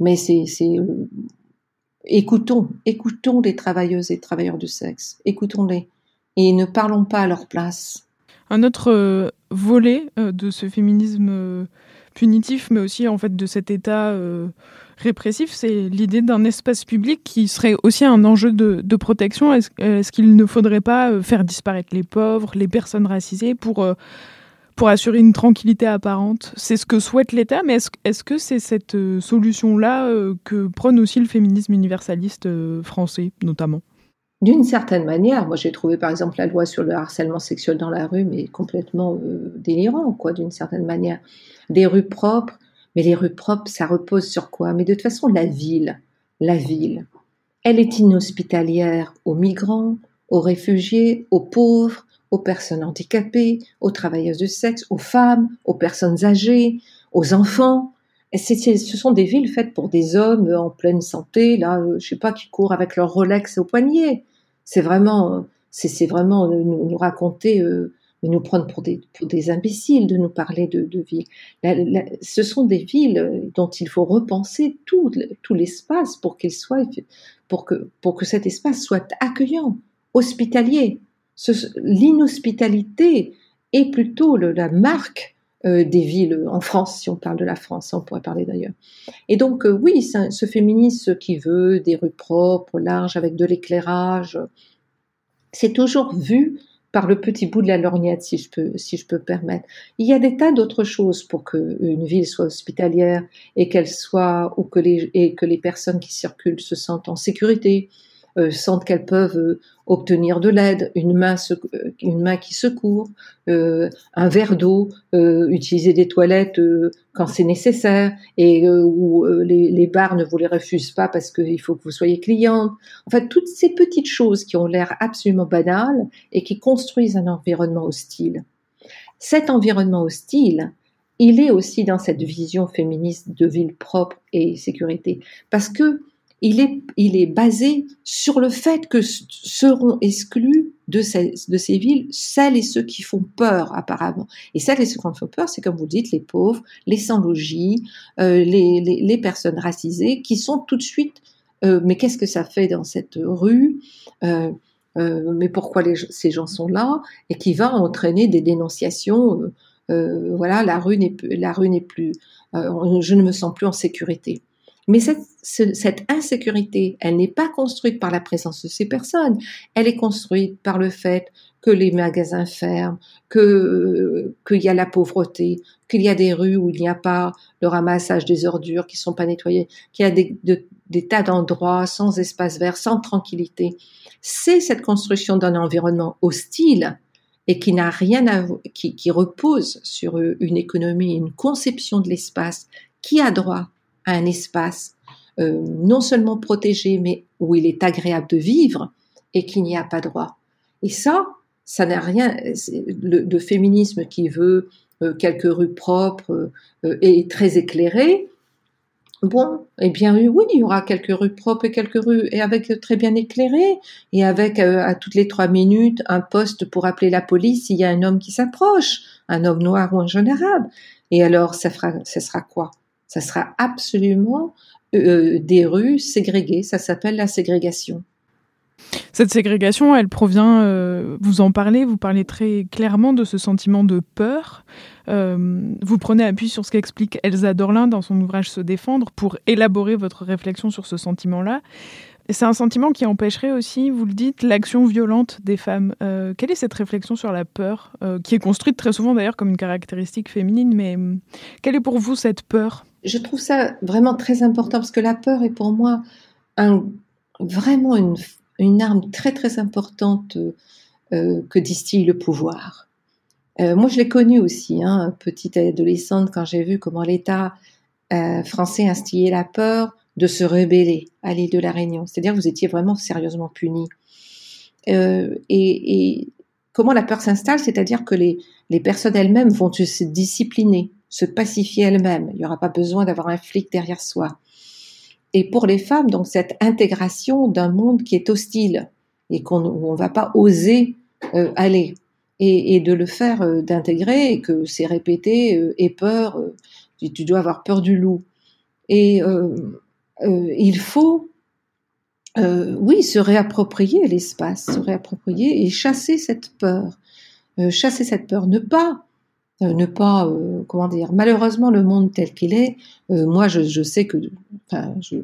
mais c'est... Euh, écoutons, écoutons les travailleuses et travailleurs du sexe, écoutons-les, et ne parlons pas à leur place. Un autre volet de ce féminisme punitif, mais aussi en fait de cet état répressif, c'est l'idée d'un espace public qui serait aussi un enjeu de, protection. Est-ce qu'il ne faudrait pas euh, faire disparaître les pauvres, les personnes racisées pour, euh, pour assurer une tranquillité apparente? C'est ce que souhaite l'État, mais est-ce que c'est cette euh, solution-là euh, que prône aussi le féminisme universaliste euh, français, notamment? D'une certaine manière, moi j'ai trouvé par exemple la loi sur le harcèlement sexuel dans la rue, mais complètement délirant, quoi, d'une certaine manière. Des rues propres, mais les rues propres, ça repose sur quoi? Mais de toute façon, la ville, la ville, elle est inhospitalière aux migrants, aux réfugiés, aux pauvres, aux personnes handicapées, aux travailleuses de sexe, aux femmes, aux personnes âgées, aux enfants. Et ce sont des villes faites pour des hommes en pleine santé, là, euh, je sais pas, qui courent avec leur Rolex au poignet. C'est vraiment, c'est vraiment nous, nous raconter, euh, nous prendre pour des, imbéciles de nous parler de, villes. ce sont des villes dont il faut repenser tout, l'espace pour qu'il soit, pour que, cet espace soit accueillant, hospitalier l'inhospitalité est plutôt la marque euh, des villes en France, si on parle de la France, on pourrait parler d'ailleurs. Et donc euh, oui, ce féminisme qui veut des rues propres, larges, avec de l'éclairage, c'est toujours vu par le petit bout de la lorgnette, si je peux, si je peux permettre. Il y a des tas d'autres choses pour qu'une ville soit hospitalière et qu'elle soit, ou que les, et que les personnes qui circulent se sentent en sécurité, sentent qu'elles peuvent euh, obtenir de l'aide, une main, euh, une main qui secourt, un verre d'eau, utiliser des toilettes quand c'est nécessaire et où les, les, bars ne vous les refusent pas parce qu'il faut que vous soyez cliente. En fait, toutes ces petites choses qui ont l'air absolument banales et qui construisent un environnement hostile. Cet environnement hostile, il est aussi dans cette vision féministe de ville propre et sécurité parce que il est, il est basé sur le fait que seront exclus de ces, de ces villes celles et ceux qui font peur apparemment. Et celles et ceux qui font peur, c'est comme vous dites, les pauvres, les sans-logis, euh, les, les, les, personnes racisées, qui sont tout de suite, euh, mais qu'est-ce que ça fait dans cette rue? Euh, euh mais pourquoi les, ces gens sont là? Et qui va entraîner des dénonciations. Euh, euh, voilà, la rue n'est la rue n'est plus, je ne me sens plus en sécurité. Mais cette, cette insécurité, elle n'est pas construite par la présence de ces personnes, elle est construite par le fait que les magasins ferment, que qu'il y a la pauvreté, qu'il y a des rues où il n'y a pas le ramassage des ordures qui sont pas nettoyées, qu'il y a des, des tas d'endroits sans espace vert, sans tranquillité. C'est cette construction d'un environnement hostile et qui n'a rien à qui, qui repose sur une économie, une conception de l'espace qui a droit à un espace euh, non seulement protégé, mais où il est agréable de vivre et qu'il n'y a pas droit. Et ça, ça n'a rien. Le, féminisme qui veut euh, quelques rues propres euh, et très éclairées. Bon, eh bien oui, il y aura quelques rues propres et quelques rues et avec très bien éclairées et avec à toutes les trois minutes un poste pour appeler la police s'il y a un homme qui s'approche, un homme noir ou un jeune arabe. Et alors, ça ça sera quoi? Ça sera absolument euh, des rues ségrégées. Ça s'appelle la ségrégation. Cette ségrégation, elle provient, euh, vous en parlez, vous parlez très clairement de ce sentiment de peur. Euh, vous prenez appui sur ce qu'explique Elsa Dorlin dans son ouvrage Se défendre pour élaborer votre réflexion sur ce sentiment-là. C'est un sentiment qui empêcherait aussi, vous le dites, l'action violente des femmes. Euh, quelle est cette réflexion sur la peur, euh, qui est construite très souvent d'ailleurs comme une caractéristique féminine, mais euh, quelle est pour vous cette peur? Je trouve ça vraiment très important parce que la peur est pour moi vraiment une, arme très très importante que distille le pouvoir. moi, je l'ai connue aussi, hein, petite adolescente, quand j'ai vu comment l'État français instillait la peur de se rebeller à l'île de la Réunion. C'est-à-dire que vous étiez vraiment sérieusement puni. Euh, et, comment la peur s'installe C'est-à-dire que les personnes elles-mêmes vont se discipliner, se pacifier elles-mêmes. Il n'y aura pas besoin d'avoir un flic derrière soi. Et pour les femmes, donc cette intégration d'un monde qui est hostile et qu'on on va pas oser euh, aller et, de le faire euh, d'intégrer et que c'est répété et peur. Tu, tu, dois avoir peur du loup. Et euh, il faut, euh, oui, se réapproprier l'espace, se réapproprier et chasser cette peur, euh, chasser cette peur, ne pas ne pas, comment dire, malheureusement le monde tel qu'il est, moi je, je, sais que, enfin, je,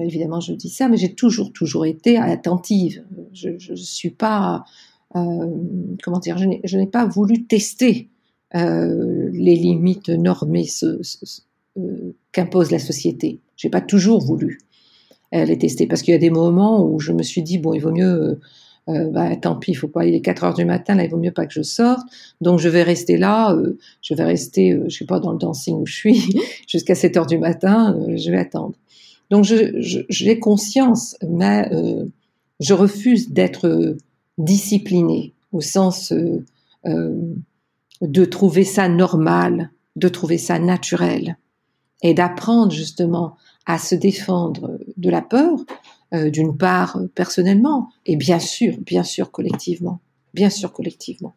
évidemment je dis ça, mais j'ai toujours, toujours été attentive. Je ne suis pas, comment dire, je n'ai pas voulu tester euh, les limites normées euh, qu'impose la société. J'ai pas toujours voulu euh, les tester parce qu'il y a des moments où je me suis dit bon, il vaut mieux euh, bah, tant pis, il faut pas, il est 4 heures du matin, là, il vaut mieux pas que je sorte. Donc, je vais rester là, euh, je vais rester, euh, je sais pas, dans le dancing où je suis, [laughs] jusqu'à 7 heures du matin, euh, je vais attendre. Donc, j'ai conscience, mais euh, je refuse d'être disciplinée au sens de trouver ça normal, de trouver ça naturel et d'apprendre justement à se défendre de la peur, euh, d'une part euh, personnellement et bien sûr, bien sûr collectivement, bien sûr collectivement,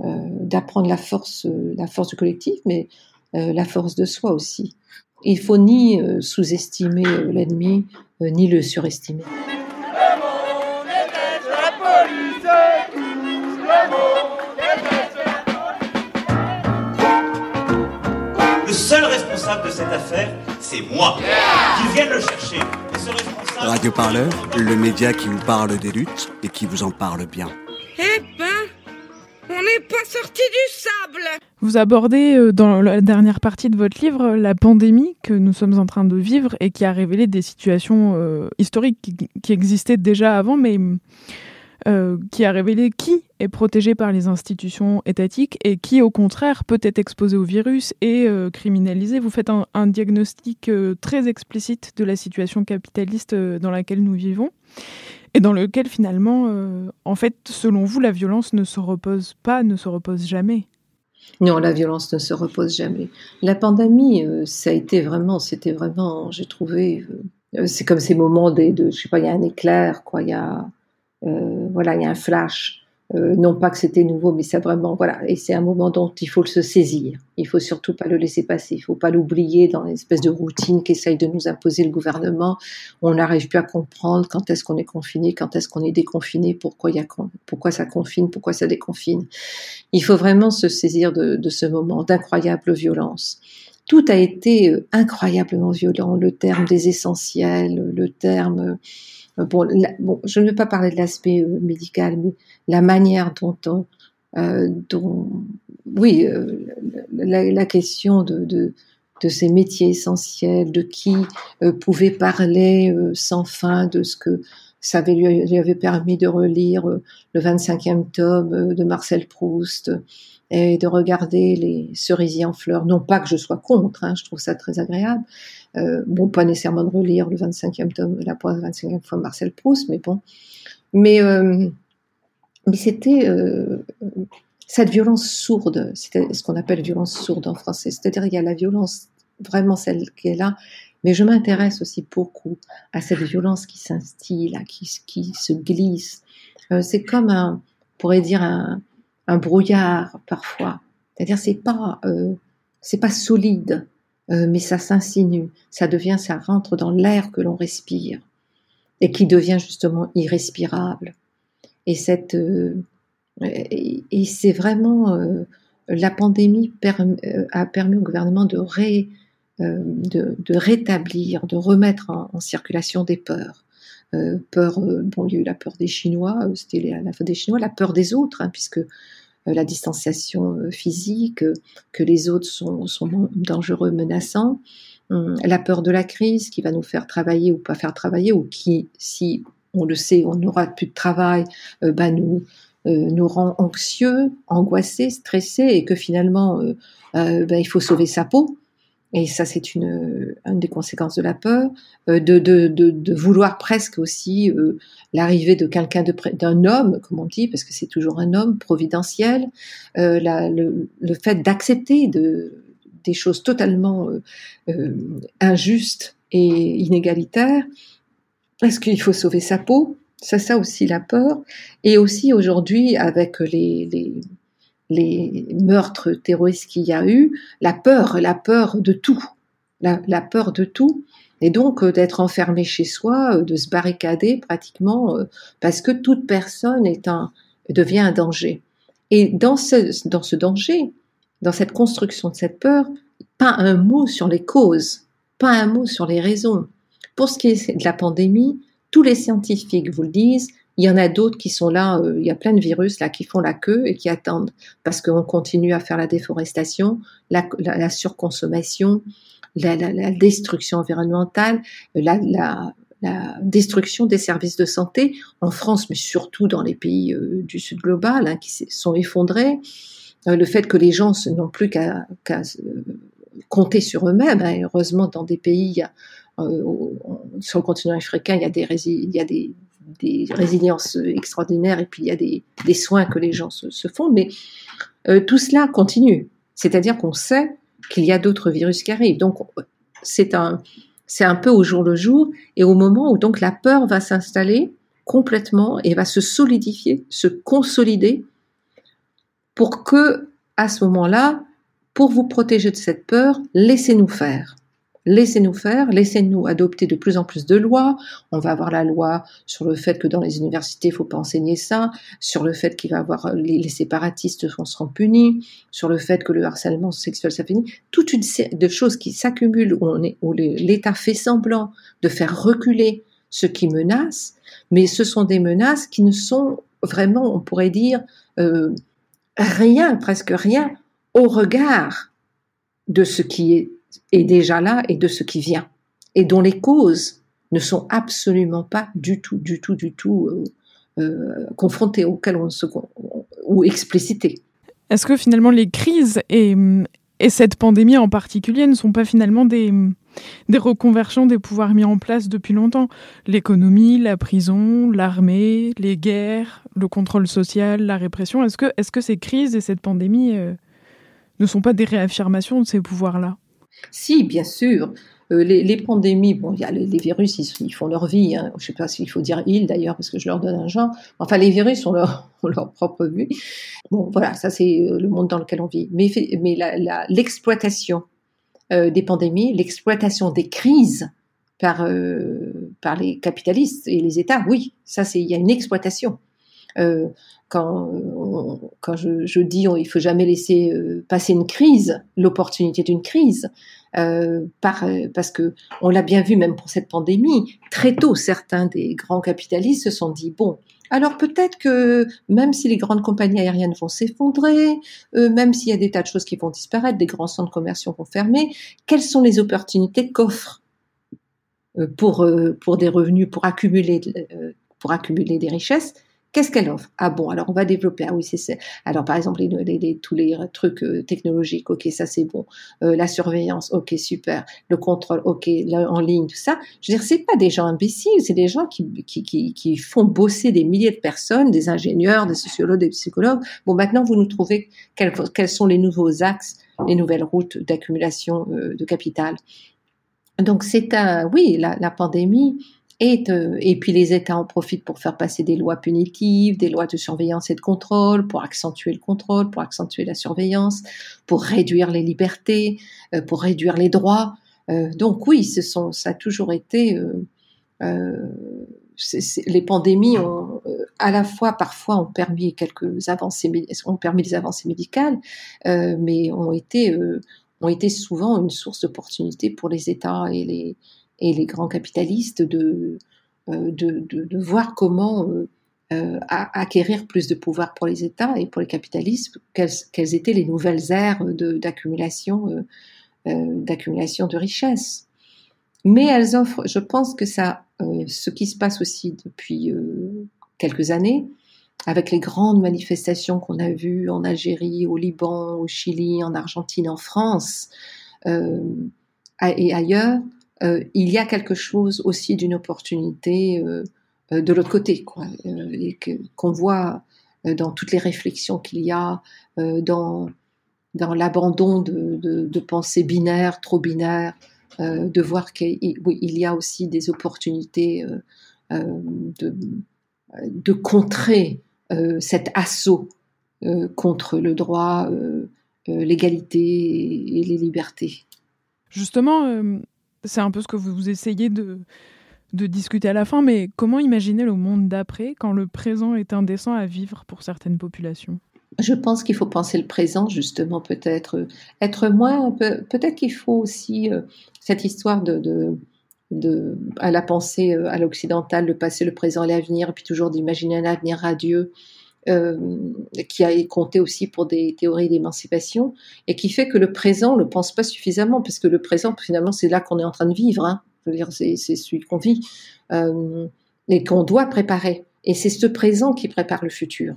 euh, d'apprendre la force, la force du collectif, mais la force de soi aussi. Il faut ni sous-estimer l'ennemi, ni le surestimer. Le seul responsable de cette affaire, c'est moi. Qu'ils viennent le chercher. Radio Parleur, le média qui vous parle des luttes et qui vous en parle bien. Eh ben, on n'est pas sorti du sable Vous abordez euh, dans la dernière partie de votre livre la pandémie que nous sommes en train de vivre et qui a révélé des situations euh, historiques qui, qui, existaient déjà avant, mais euh, qui a révélé qui est protégé par les institutions étatiques et qui, au contraire, peut être exposé au virus et euh, criminalisé. Vous faites un, diagnostic euh, très explicite de la situation capitaliste dans laquelle nous vivons et dans lequel, finalement, en fait, selon vous, la violence ne se repose pas, ne se repose jamais. Non, la violence ne se repose jamais. La pandémie, ça a été vraiment, c'était vraiment, j'ai trouvé, c'est comme ces moments de, de, je sais pas, il y a un éclair, quoi, il y a, voilà, il y a un flash. Euh, non pas que c'était nouveau, mais c'est vraiment voilà. Et c'est un moment dont il faut se saisir. Il faut surtout pas le laisser passer. Il faut pas l'oublier dans l'espèce de routine qu'essaye de nous imposer le gouvernement. On n'arrive plus à comprendre quand est-ce qu'on est confiné, quand est-ce qu'on est déconfiné, pourquoi y a pourquoi ça confine, pourquoi ça déconfine. Il faut vraiment se saisir de, de ce moment d'incroyable violence. Tout a été euh, incroyablement violent. Le terme des essentiels, le terme Bon, la, bon, je ne vais pas parler de l'aspect euh, médical, mais la manière dont, on, euh, dont oui, euh, la, question de, de, de, ces métiers essentiels, de qui euh, pouvait parler euh, sans fin de ce que ça avait, lui, avait permis de relire euh, le 25e tome de Marcel Proust et de regarder les cerisiers en fleurs. Non pas que je sois contre, hein, je trouve ça très agréable, euh, bon, pas nécessairement de relire le 25e tome, la 25e fois Marcel Proust, mais bon. Mais, euh, c'était euh, cette violence sourde, c'était ce qu'on appelle violence sourde en français. C'est-à-dire, il y a la violence, vraiment celle qui est là, mais je m'intéresse aussi beaucoup à cette violence qui s'instille, qui, qui se glisse. C'est comme un, on pourrait dire un, un brouillard parfois. C'est-à-dire, c'est pas, c'est pas solide euh, mais ça s'insinue, ça devient, ça rentre dans l'air que l'on respire et qui devient justement irrespirable. Et cette euh, et, c'est vraiment euh, la pandémie a permis au gouvernement de, ré, de, rétablir, de remettre en, circulation des peurs. peur, bon, il y a eu la peur des Chinois, c'était la, la peur des Chinois, la peur des autres, hein, puisque la distanciation physique, que les autres sont, dangereux, menaçants, hum, la peur de la crise qui va nous faire travailler ou pas faire travailler, ou qui, si on le sait, on n'aura plus de travail, euh, bah nous, euh, nous rend anxieux, angoissés, stressés, et que finalement, euh, euh, bah, il faut sauver sa peau. Et ça, c'est une, une des conséquences de la peur, euh, de, de, de, de, vouloir presque aussi euh, l'arrivée de quelqu'un d'un homme, comme on dit, parce que c'est toujours un homme providentiel, euh, la, le, le, fait d'accepter de, des choses totalement euh, injustes et inégalitaires. Est-ce qu'il faut sauver sa peau? C'est ça aussi la peur. Et aussi aujourd'hui, avec les, les les meurtres terroristes qu'il y a eu, la peur, la peur de tout, la, peur de tout, et donc euh, d'être enfermé chez soi, euh, de se barricader pratiquement, euh, parce que toute personne est un, devient un danger. Et dans ce, dans ce danger, dans cette construction de cette peur, pas un mot sur les causes, pas un mot sur les raisons. Pour ce qui est de la pandémie, tous les scientifiques vous le disent, Il y en a d'autres qui sont là, il y a plein de virus là qui font la queue et qui attendent parce qu'on continue à faire la déforestation, la, la, surconsommation, la, la, destruction environnementale, la, la, destruction des services de santé en France, mais surtout dans les pays du Sud global hein, qui sont effondrés. le fait que les gens n'ont plus qu'à compter sur eux-mêmes. Hein. Heureusement, dans des pays, euh, sur le continent africain, il y a des, il y a des, des résiliences extraordinaires et puis il y a des, des soins que les gens se, font. Mais euh, tout cela continue. C'est-à-dire qu'on sait qu'il y a d'autres virus qui arrivent. Donc, c'est un, c'est un peu au jour le jour et au moment où donc la peur va s'installer complètement et va se solidifier, se consolider pour que à ce moment-là, pour vous protéger de cette peur, laissez-nous faire. Laissez-nous faire, laissez-nous adopter de plus en plus de lois. On va avoir la loi sur le fait que dans les universités, il faut pas enseigner ça, sur le fait qu'il va avoir les, séparatistes seront punis, sur le fait que le harcèlement sexuel ça. Toute une série de choses qui s'accumulent où l'État fait semblant de faire reculer ce qui menace, mais ce sont des menaces qui ne sont vraiment, on pourrait dire, euh, rien, presque rien au regard de ce qui est, déjà là et de ce qui vient, et dont les causes ne sont absolument pas du tout, du tout, du tout euh, euh, confrontées, auxquelles on se ou explicitées. Est-ce que finalement les crises et, et, cette pandémie en particulier ne sont pas finalement des, des reconversions des pouvoirs mis en place depuis longtemps? L'économie, la prison, l'armée, les guerres, le contrôle social, la répression. Est-ce que, est -ce que ces crises et cette pandémie euh, ne sont pas des réaffirmations de ces pouvoirs-là? Si, bien sûr. Euh, les, pandémies, bon, il y a les, virus, ils, font leur vie. Hein. Je ne sais pas s'il faut dire ils d'ailleurs, parce que je leur donne un genre. Enfin, les virus ont leur, [laughs] propre vie. Bon, voilà, ça c'est euh, le monde dans lequel on vit. Mais, mais l'exploitation euh, des pandémies, l'exploitation des crises par, par les capitalistes et les États, oui, ça c'est, il y a une exploitation. Euh, quand, je, dis il faut jamais laisser euh, passer une crise, l'opportunité d'une crise, euh, par, parce que on l'a bien vu même pour cette pandémie, très tôt certains des grands capitalistes se sont dit bon, alors peut-être que même si les grandes compagnies aériennes vont s'effondrer, euh, même s'il y a des tas de choses qui vont disparaître, des grands centres commerciaux vont fermer, quelles sont les opportunités qu'offrent pour des revenus, pour accumuler des richesses Qu'est-ce qu'elle offre? Ah bon, alors on va développer. Ah oui, c'est Alors par exemple, les, tous les trucs euh, technologiques, ok, ça c'est bon. Euh, la surveillance, ok, super. Le contrôle, ok, en ligne, tout ça. Je veux dire, c'est pas des gens imbéciles, c'est des gens qui, qui, qui, qui, font bosser des milliers de personnes, des ingénieurs, des sociologues, des psychologues. Bon, maintenant vous nous trouvez quels, quels sont les nouveaux axes, les nouvelles routes d'accumulation euh, de capital? Donc c'est un, oui, la, la pandémie et, et puis les États en profitent pour faire passer des lois punitives, des lois de surveillance et de contrôle, pour accentuer le contrôle, pour accentuer la surveillance, pour réduire les libertés, euh, pour réduire les droits. Euh, donc oui, ce sont, ça a toujours été... Euh, euh les pandémies ont à la fois parfois ont permis quelques avancées, ont permis des avancées médicales, mais ont été ont été souvent une source d'opportunités pour les États et les et les grands capitalistes de, euh, de, de, voir comment euh, euh, acquérir plus de pouvoir pour les États et pour les capitalistes, quelles, étaient les nouvelles aires d'accumulation d'accumulation de richesses. Mais elles offrent, je pense que ça, ce qui se passe aussi depuis quelques années, avec les grandes manifestations qu'on a vues en Algérie, au Liban, au Chili, en Argentine, en France euh, et ailleurs, euh, il y a quelque chose aussi d'une opportunité euh, euh, de l'autre côté, quoi, et qu'on voit dans toutes les réflexions qu'il y a, dans, dans l'abandon de, de, pensées binaires, trop binaires, de voir qu'il oui, y a aussi des opportunités de, de contrer cet assaut contre le droit, l'égalité et, les libertés. Justement, c'est un peu ce que vous essayez de, discuter à la fin, mais comment imaginer le monde d'après quand le présent est indécent à vivre pour certaines populations? Je pense qu'il faut penser le présent, justement, peut-être. Être moins. Peut-être qu'il faut aussi. Euh, cette histoire de, de, à la pensée euh, à l'occidental, le passé, le présent et l'avenir, puis toujours d'imaginer un avenir radieux, euh, qui a compté aussi pour des théories d'émancipation, et qui fait que le présent, ne le pense pas suffisamment, parce que le présent, finalement, c'est là qu'on est en train de vivre. Hein. C'est celui qu'on vit euh, et qu'on doit préparer. Et c'est ce présent qui prépare le futur.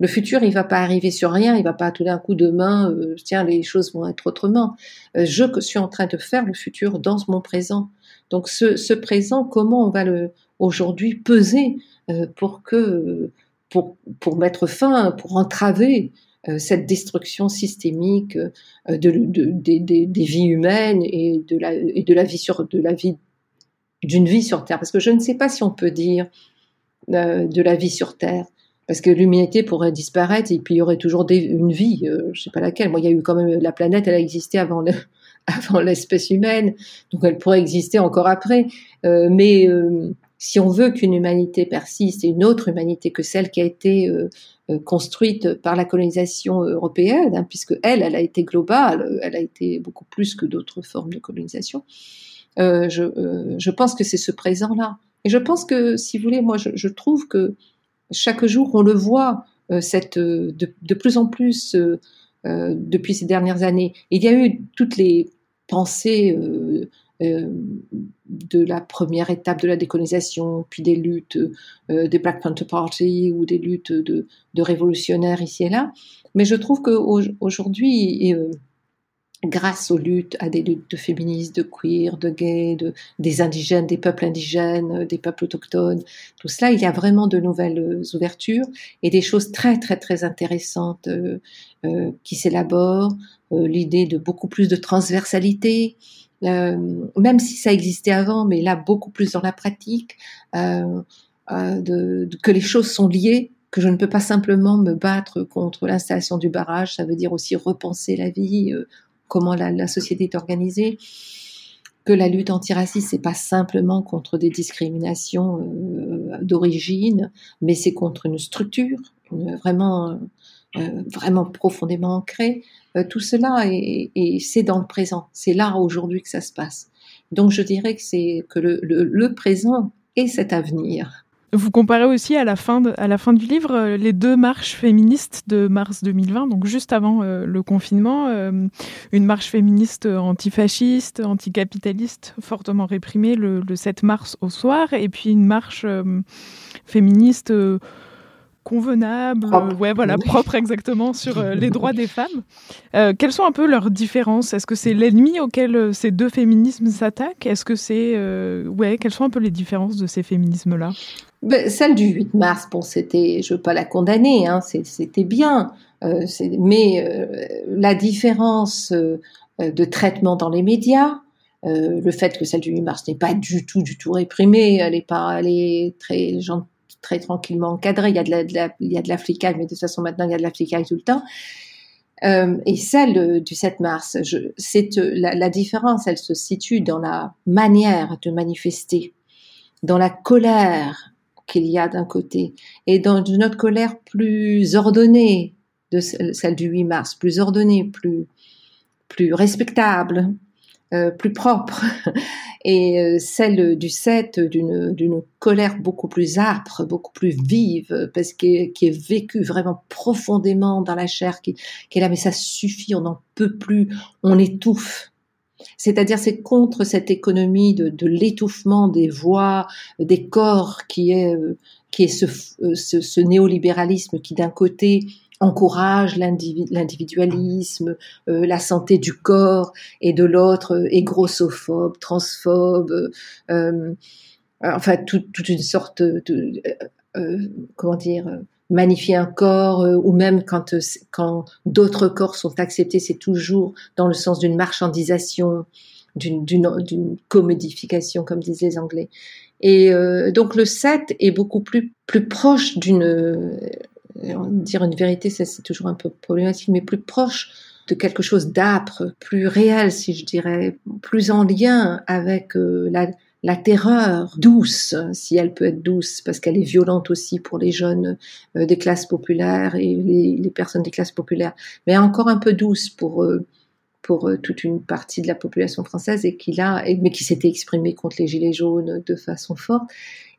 Le futur, il va pas arriver sur rien, il va pas tout d'un coup demain, euh, tiens, les choses vont être autrement. Euh, je suis en train de faire le futur dans mon présent. Donc ce, présent, comment on va le aujourd'hui peser euh, pour que pour, mettre fin, pour entraver euh, cette destruction systémique euh, de, de, de, des vies humaines et de la, vie sur de la vie d'une vie sur Terre. Parce que je ne sais pas si on peut dire euh, de la vie sur Terre parce que l'humanité pourrait disparaître et puis il y aurait toujours une vie, je sais pas laquelle. Moi, il y a eu quand même la planète, elle a existé avant le, [laughs] avant l'espèce humaine, donc elle pourrait exister encore après. Mais si on veut qu'une humanité persiste, et une autre humanité que celle qui a été euh, euh, construite par la colonisation européenne, hein, puisque elle, elle a été globale, elle a été beaucoup plus que d'autres formes de colonisation. Euh, je, pense que c'est ce présent-là. Et je pense que, si vous voulez, moi, je, trouve que chaque jour, on le voit, euh, de, plus en plus euh, euh, depuis ces dernières années. Il y a eu toutes les pensées de la première étape de la décolonisation, puis des luttes des Black Panther Party ou des luttes de, de révolutionnaires ici et là. Mais je trouve qu'aujourd'hui, grâce aux luttes, à des luttes de féministes, de queer, de gays, de, des indigènes, des peuples indigènes, des peuples autochtones, tout cela, il y a vraiment de nouvelles ouvertures et des choses très très très intéressantes euh, euh, qui s'élaborent. Euh, L'idée de beaucoup plus de transversalité, euh, même si ça existait avant, mais là beaucoup plus dans la pratique, euh, de, que les choses sont liées que je ne peux pas simplement me battre contre l'installation du barrage, ça veut dire aussi repenser la vie, comment la, société est organisée, que la lutte antiraciste, c'est pas simplement contre des discriminations euh, d'origine, mais c'est contre une structure, vraiment, euh, vraiment profondément ancrée. Euh, tout cela, et, et c'est dans le présent, c'est là aujourd'hui que ça se passe. Donc je dirais que c'est que le, présent est cet avenir. Vous comparez aussi à la fin, de, à la fin du livre euh, les deux marches féministes de mars 2020, donc juste avant euh, le confinement, euh, une marche féministe antifasciste, anticapitaliste, fortement réprimée le, le, 7 mars au soir, et puis une marche euh, féministe convenable, propre. ouais voilà, propre exactement sur euh, les droits des [laughs] femmes. Euh, quelles sont un peu leurs différences? Est-ce que c'est l'ennemi auquel euh, ces deux féminismes s'attaquent? Est-ce que c'est euh, ouais, quelles sont un peu les différences de ces féminismes là ben, Celle du 8 mars, bon, c'était, je veux pas la condamner, hein, c'était bien, euh, mais la différence de traitement dans les médias. le fait que celle du 8 mars n'est pas du tout, du tout réprimée, elle est pas, elle est très gentille très tranquillement encadré. Il y a de la, de il y a de la flicage, mais de toute façon maintenant il y a de la flicage tout le temps. Euh, et celle du 7 mars, c'est la, la, différence, elle se situe dans la manière de manifester, dans la colère qu'il y a d'un côté, et dans une autre colère plus ordonnée de celle du 8 mars, plus ordonnée, plus plus respectable, euh, plus propre [laughs] et euh, celle du 7 d'une colère beaucoup plus âpre, beaucoup plus vive parce que qui est vécue vraiment profondément dans la chair qui, qui est là mais ça suffit, on n'en peut plus, on étouffe. C'est-à-dire c'est contre cette économie de, de l'étouffement des voix, des corps qui est qui est ce, ce, ce néolibéralisme qui d'un côté encourage l'individualisme, euh, la santé du corps, et de l'autre euh, est grossophobe, transphobe, euh, enfin toute, toute une sorte de, euh, comment dire, magnifier un corps, ou même quand, quand d'autres corps sont acceptés, c'est toujours dans le sens d'une marchandisation, d'une commodification, comme disent les Anglais. Et donc le 7 est beaucoup plus, plus proche d'une dire une vérité, c'est toujours un peu problématique, mais plus proche de quelque chose d'âpre, plus réel, si je dirais, plus en lien avec euh, la, terreur douce, si elle peut être douce, parce qu'elle est violente aussi pour les jeunes euh, des classes populaires et les, personnes des classes populaires, mais encore un peu douce pour euh, pour euh, toute une partie de la population française et qui mais qui s'était exprimée contre les gilets jaunes de façon forte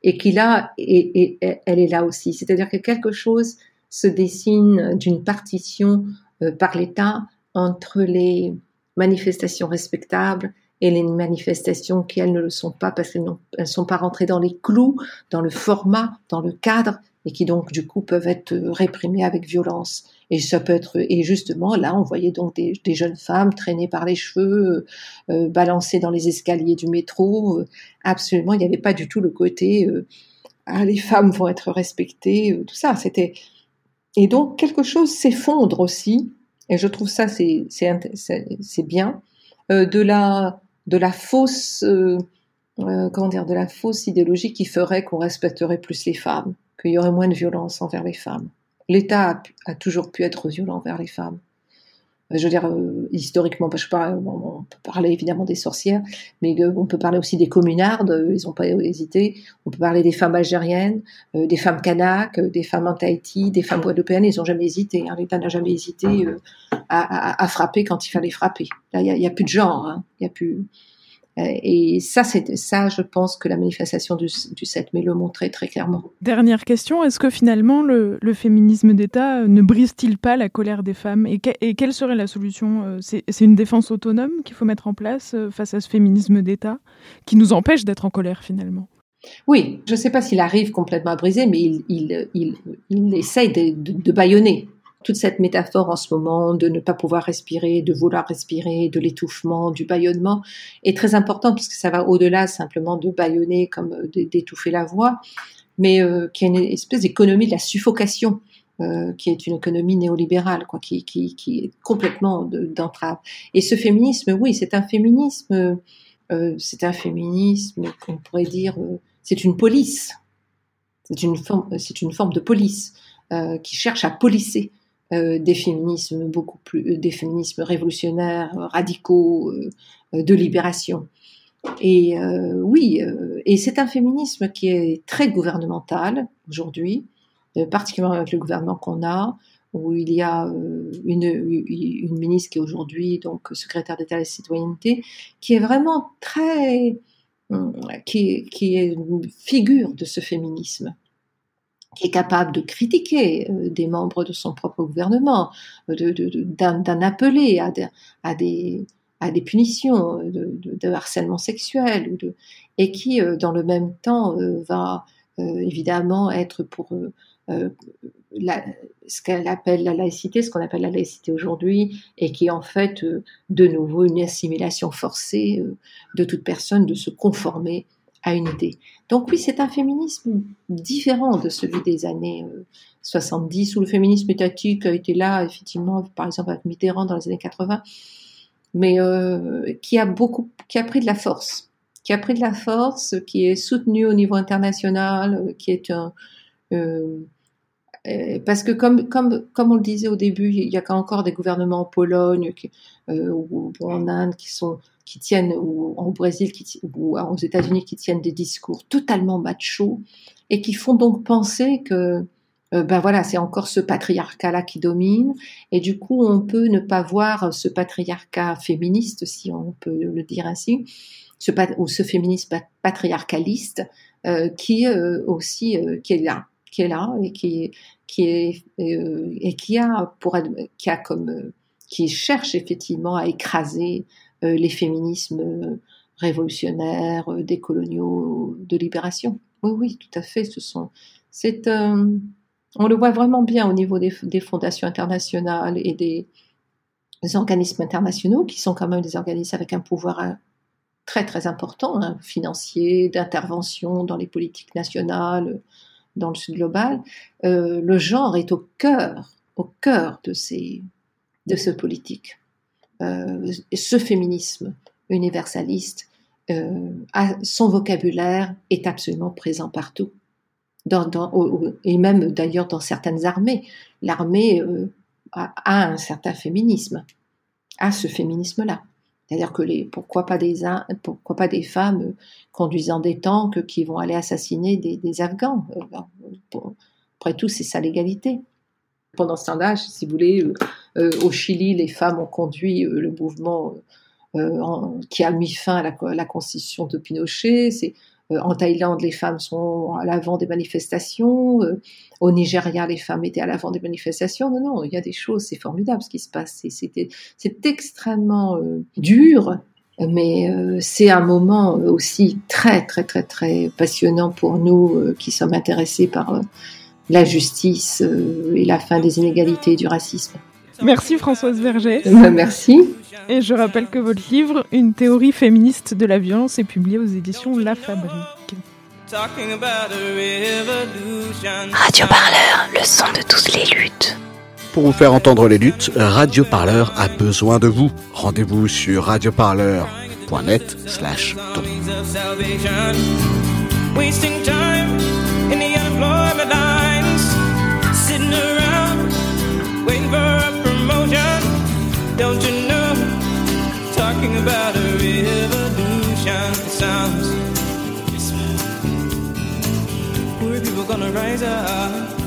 et qui là, et, elle est là aussi. C'est-à-dire que quelque chose se dessine d'une partition euh, par l'État entre les manifestations respectables et les manifestations qui, elles, ne le sont pas parce qu'elles ne sont pas rentrées dans les clous, dans le format, dans le cadre, et qui donc, du coup, peuvent être réprimées avec violence. Et justement, là, on voyait donc des, jeunes femmes traînées par les cheveux, euh, euh balancées dans les escaliers du métro. Absolument, il n'y avait pas du tout le côté, euh, ah, les femmes vont être respectées, tout ça. C'était, et donc, quelque chose s'effondre aussi, et je trouve ça, c'est, bien, de la, fausse, comment dire, de la fausse idéologie qui ferait qu'on respecterait plus les femmes, qu'il y aurait moins de violence envers les femmes. L'État a, toujours pu être violent envers les femmes. Euh, je veux dire, historiquement, je parle, on peut parler évidemment des sorcières, mais on peut parler aussi des communardes, ils n'ont pas hésité. On peut parler des femmes algériennes, des femmes kanaks, des femmes en Tahiti, des femmes guadeloupéennes, ils n'ont jamais hésité. Hein. L'État n'a jamais hésité à, frapper quand il fallait frapper. Là, il n'y a, plus de genre, hein. il y a plus. Euh, et ça, c'est ça, je pense que la manifestation du, du 7 mai le montrait très clairement. Dernière question, est-ce que finalement le, le féminisme d'État euh, ne brise-t-il pas la colère des femmes et, que, et, quelle serait la solution euh, C'est une défense autonome qu'il faut mettre en place face à ce féminisme d'État qui nous empêche d'être en colère finalement? Oui, je ne sais pas s'il arrive complètement à briser, mais il, il, il, il essaye de, de, de bâillonner toute cette métaphore en ce moment de ne pas pouvoir respirer, de vouloir respirer, de l'étouffement, du bâillonnement est très important puisque ça va au-delà simplement de bâillonner comme euh, d'étouffer la voix, mais euh, qui est une espèce d'économie de la suffocation. Euh, qui est une économie néolibérale, quoi, qui, est complètement d'entrave. Et ce féminisme, oui, c'est un féminisme, euh, c'est un féminisme qu'on pourrait dire, c'est une police, c'est une forme, une forme de police qui cherche à policer des féminismes beaucoup plus, euh, des révolutionnaires, euh, radicaux, de libération. Et oui, et c'est un féminisme qui est très gouvernemental aujourd'hui, particulièrement avec le gouvernement qu'on a, où il y a une, ministre qui est aujourd'hui donc secrétaire d'État de la citoyenneté, qui est vraiment très, qui, qui est une figure de ce féminisme qui est capable de critiquer euh, des membres de son propre gouvernement, d'en de, de, appeler à, des, punitions de, harcèlement sexuel, et qui, euh, dans le même temps, euh, va évidemment être pour ce qu'elle appelle la laïcité, ce qu'on appelle la laïcité aujourd'hui, et qui est en fait de nouveau une assimilation forcée de toute personne de se conformer à une idée. Donc oui, c'est un féminisme différent de celui des années 70, euh, où le féminisme étatique été là, effectivement, par exemple avec Mitterrand dans les années 80, mais euh, qui a beaucoup, qui a pris de la force, qui a pris de la force, qui est soutenu au niveau international, qui est un euh, parce que comme, comme, comme on le disait au début, il y a encore des gouvernements en Pologne ou, en Inde qui sont qui tiennent ou en Brésil ou aux États-Unis qui tiennent des discours totalement macho et qui font donc penser que euh, ben voilà c'est encore ce patriarcat là qui domine et du coup on peut ne pas voir ce patriarcat féministe si on peut le dire ainsi ce ou ce féminisme patriarcaliste euh, qui euh, aussi qui est là qui est là et qui qui est et qui a pour qui a comme qui cherche effectivement à écraser les féminismes révolutionnaires, euh, des coloniaux, de libération. Oui, oui, tout à fait. Ce sont, c'est, euh, on le voit vraiment bien au niveau des, fondations internationales et des, organismes internationaux qui sont quand même des organismes avec un pouvoir très très important, hein, financier, d'intervention dans les politiques nationales, dans le sud global. Euh, le genre est au cœur, au cœur de ces, de ce politique. Euh, ce féminisme universaliste, euh, son vocabulaire est absolument présent partout. Et même d'ailleurs dans certaines armées. L'armée euh, a, a, un certain féminisme, a ce féminisme-là. C'est-à-dire que les, pourquoi pas des, pourquoi pas des femmes conduisant des tanks qui vont aller assassiner des, des Afghans. Après tout, c'est ça l'égalité. Pendant ce temps-là, si vous voulez, au Chili, les femmes ont conduit le mouvement qui a mis fin à la, la constitution de Pinochet. C'est euh, en Thaïlande, les femmes sont à l'avant des manifestations. Euh, au Nigeria, les femmes étaient à l'avant des manifestations. Non, non, il y a des choses, c'est formidable ce qui se passe. C'est extrêmement euh, dur, mais c'est un moment aussi très, très, très, très passionnant pour nous qui sommes intéressés par la justice et la fin des inégalités et du racisme. Merci Françoise Verger. Merci. Et je rappelle que votre livre, Une théorie féministe de la violence, est publié aux éditions La Fabrique. Radio Parleur, le son de toutes les luttes. Pour vous faire entendre les luttes, Radio Parleur a besoin de vous. Rendez-vous sur radioparleur.net slash Don't you know? Talking about a revolution sounds. Poor people gonna rise up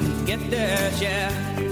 and get their share.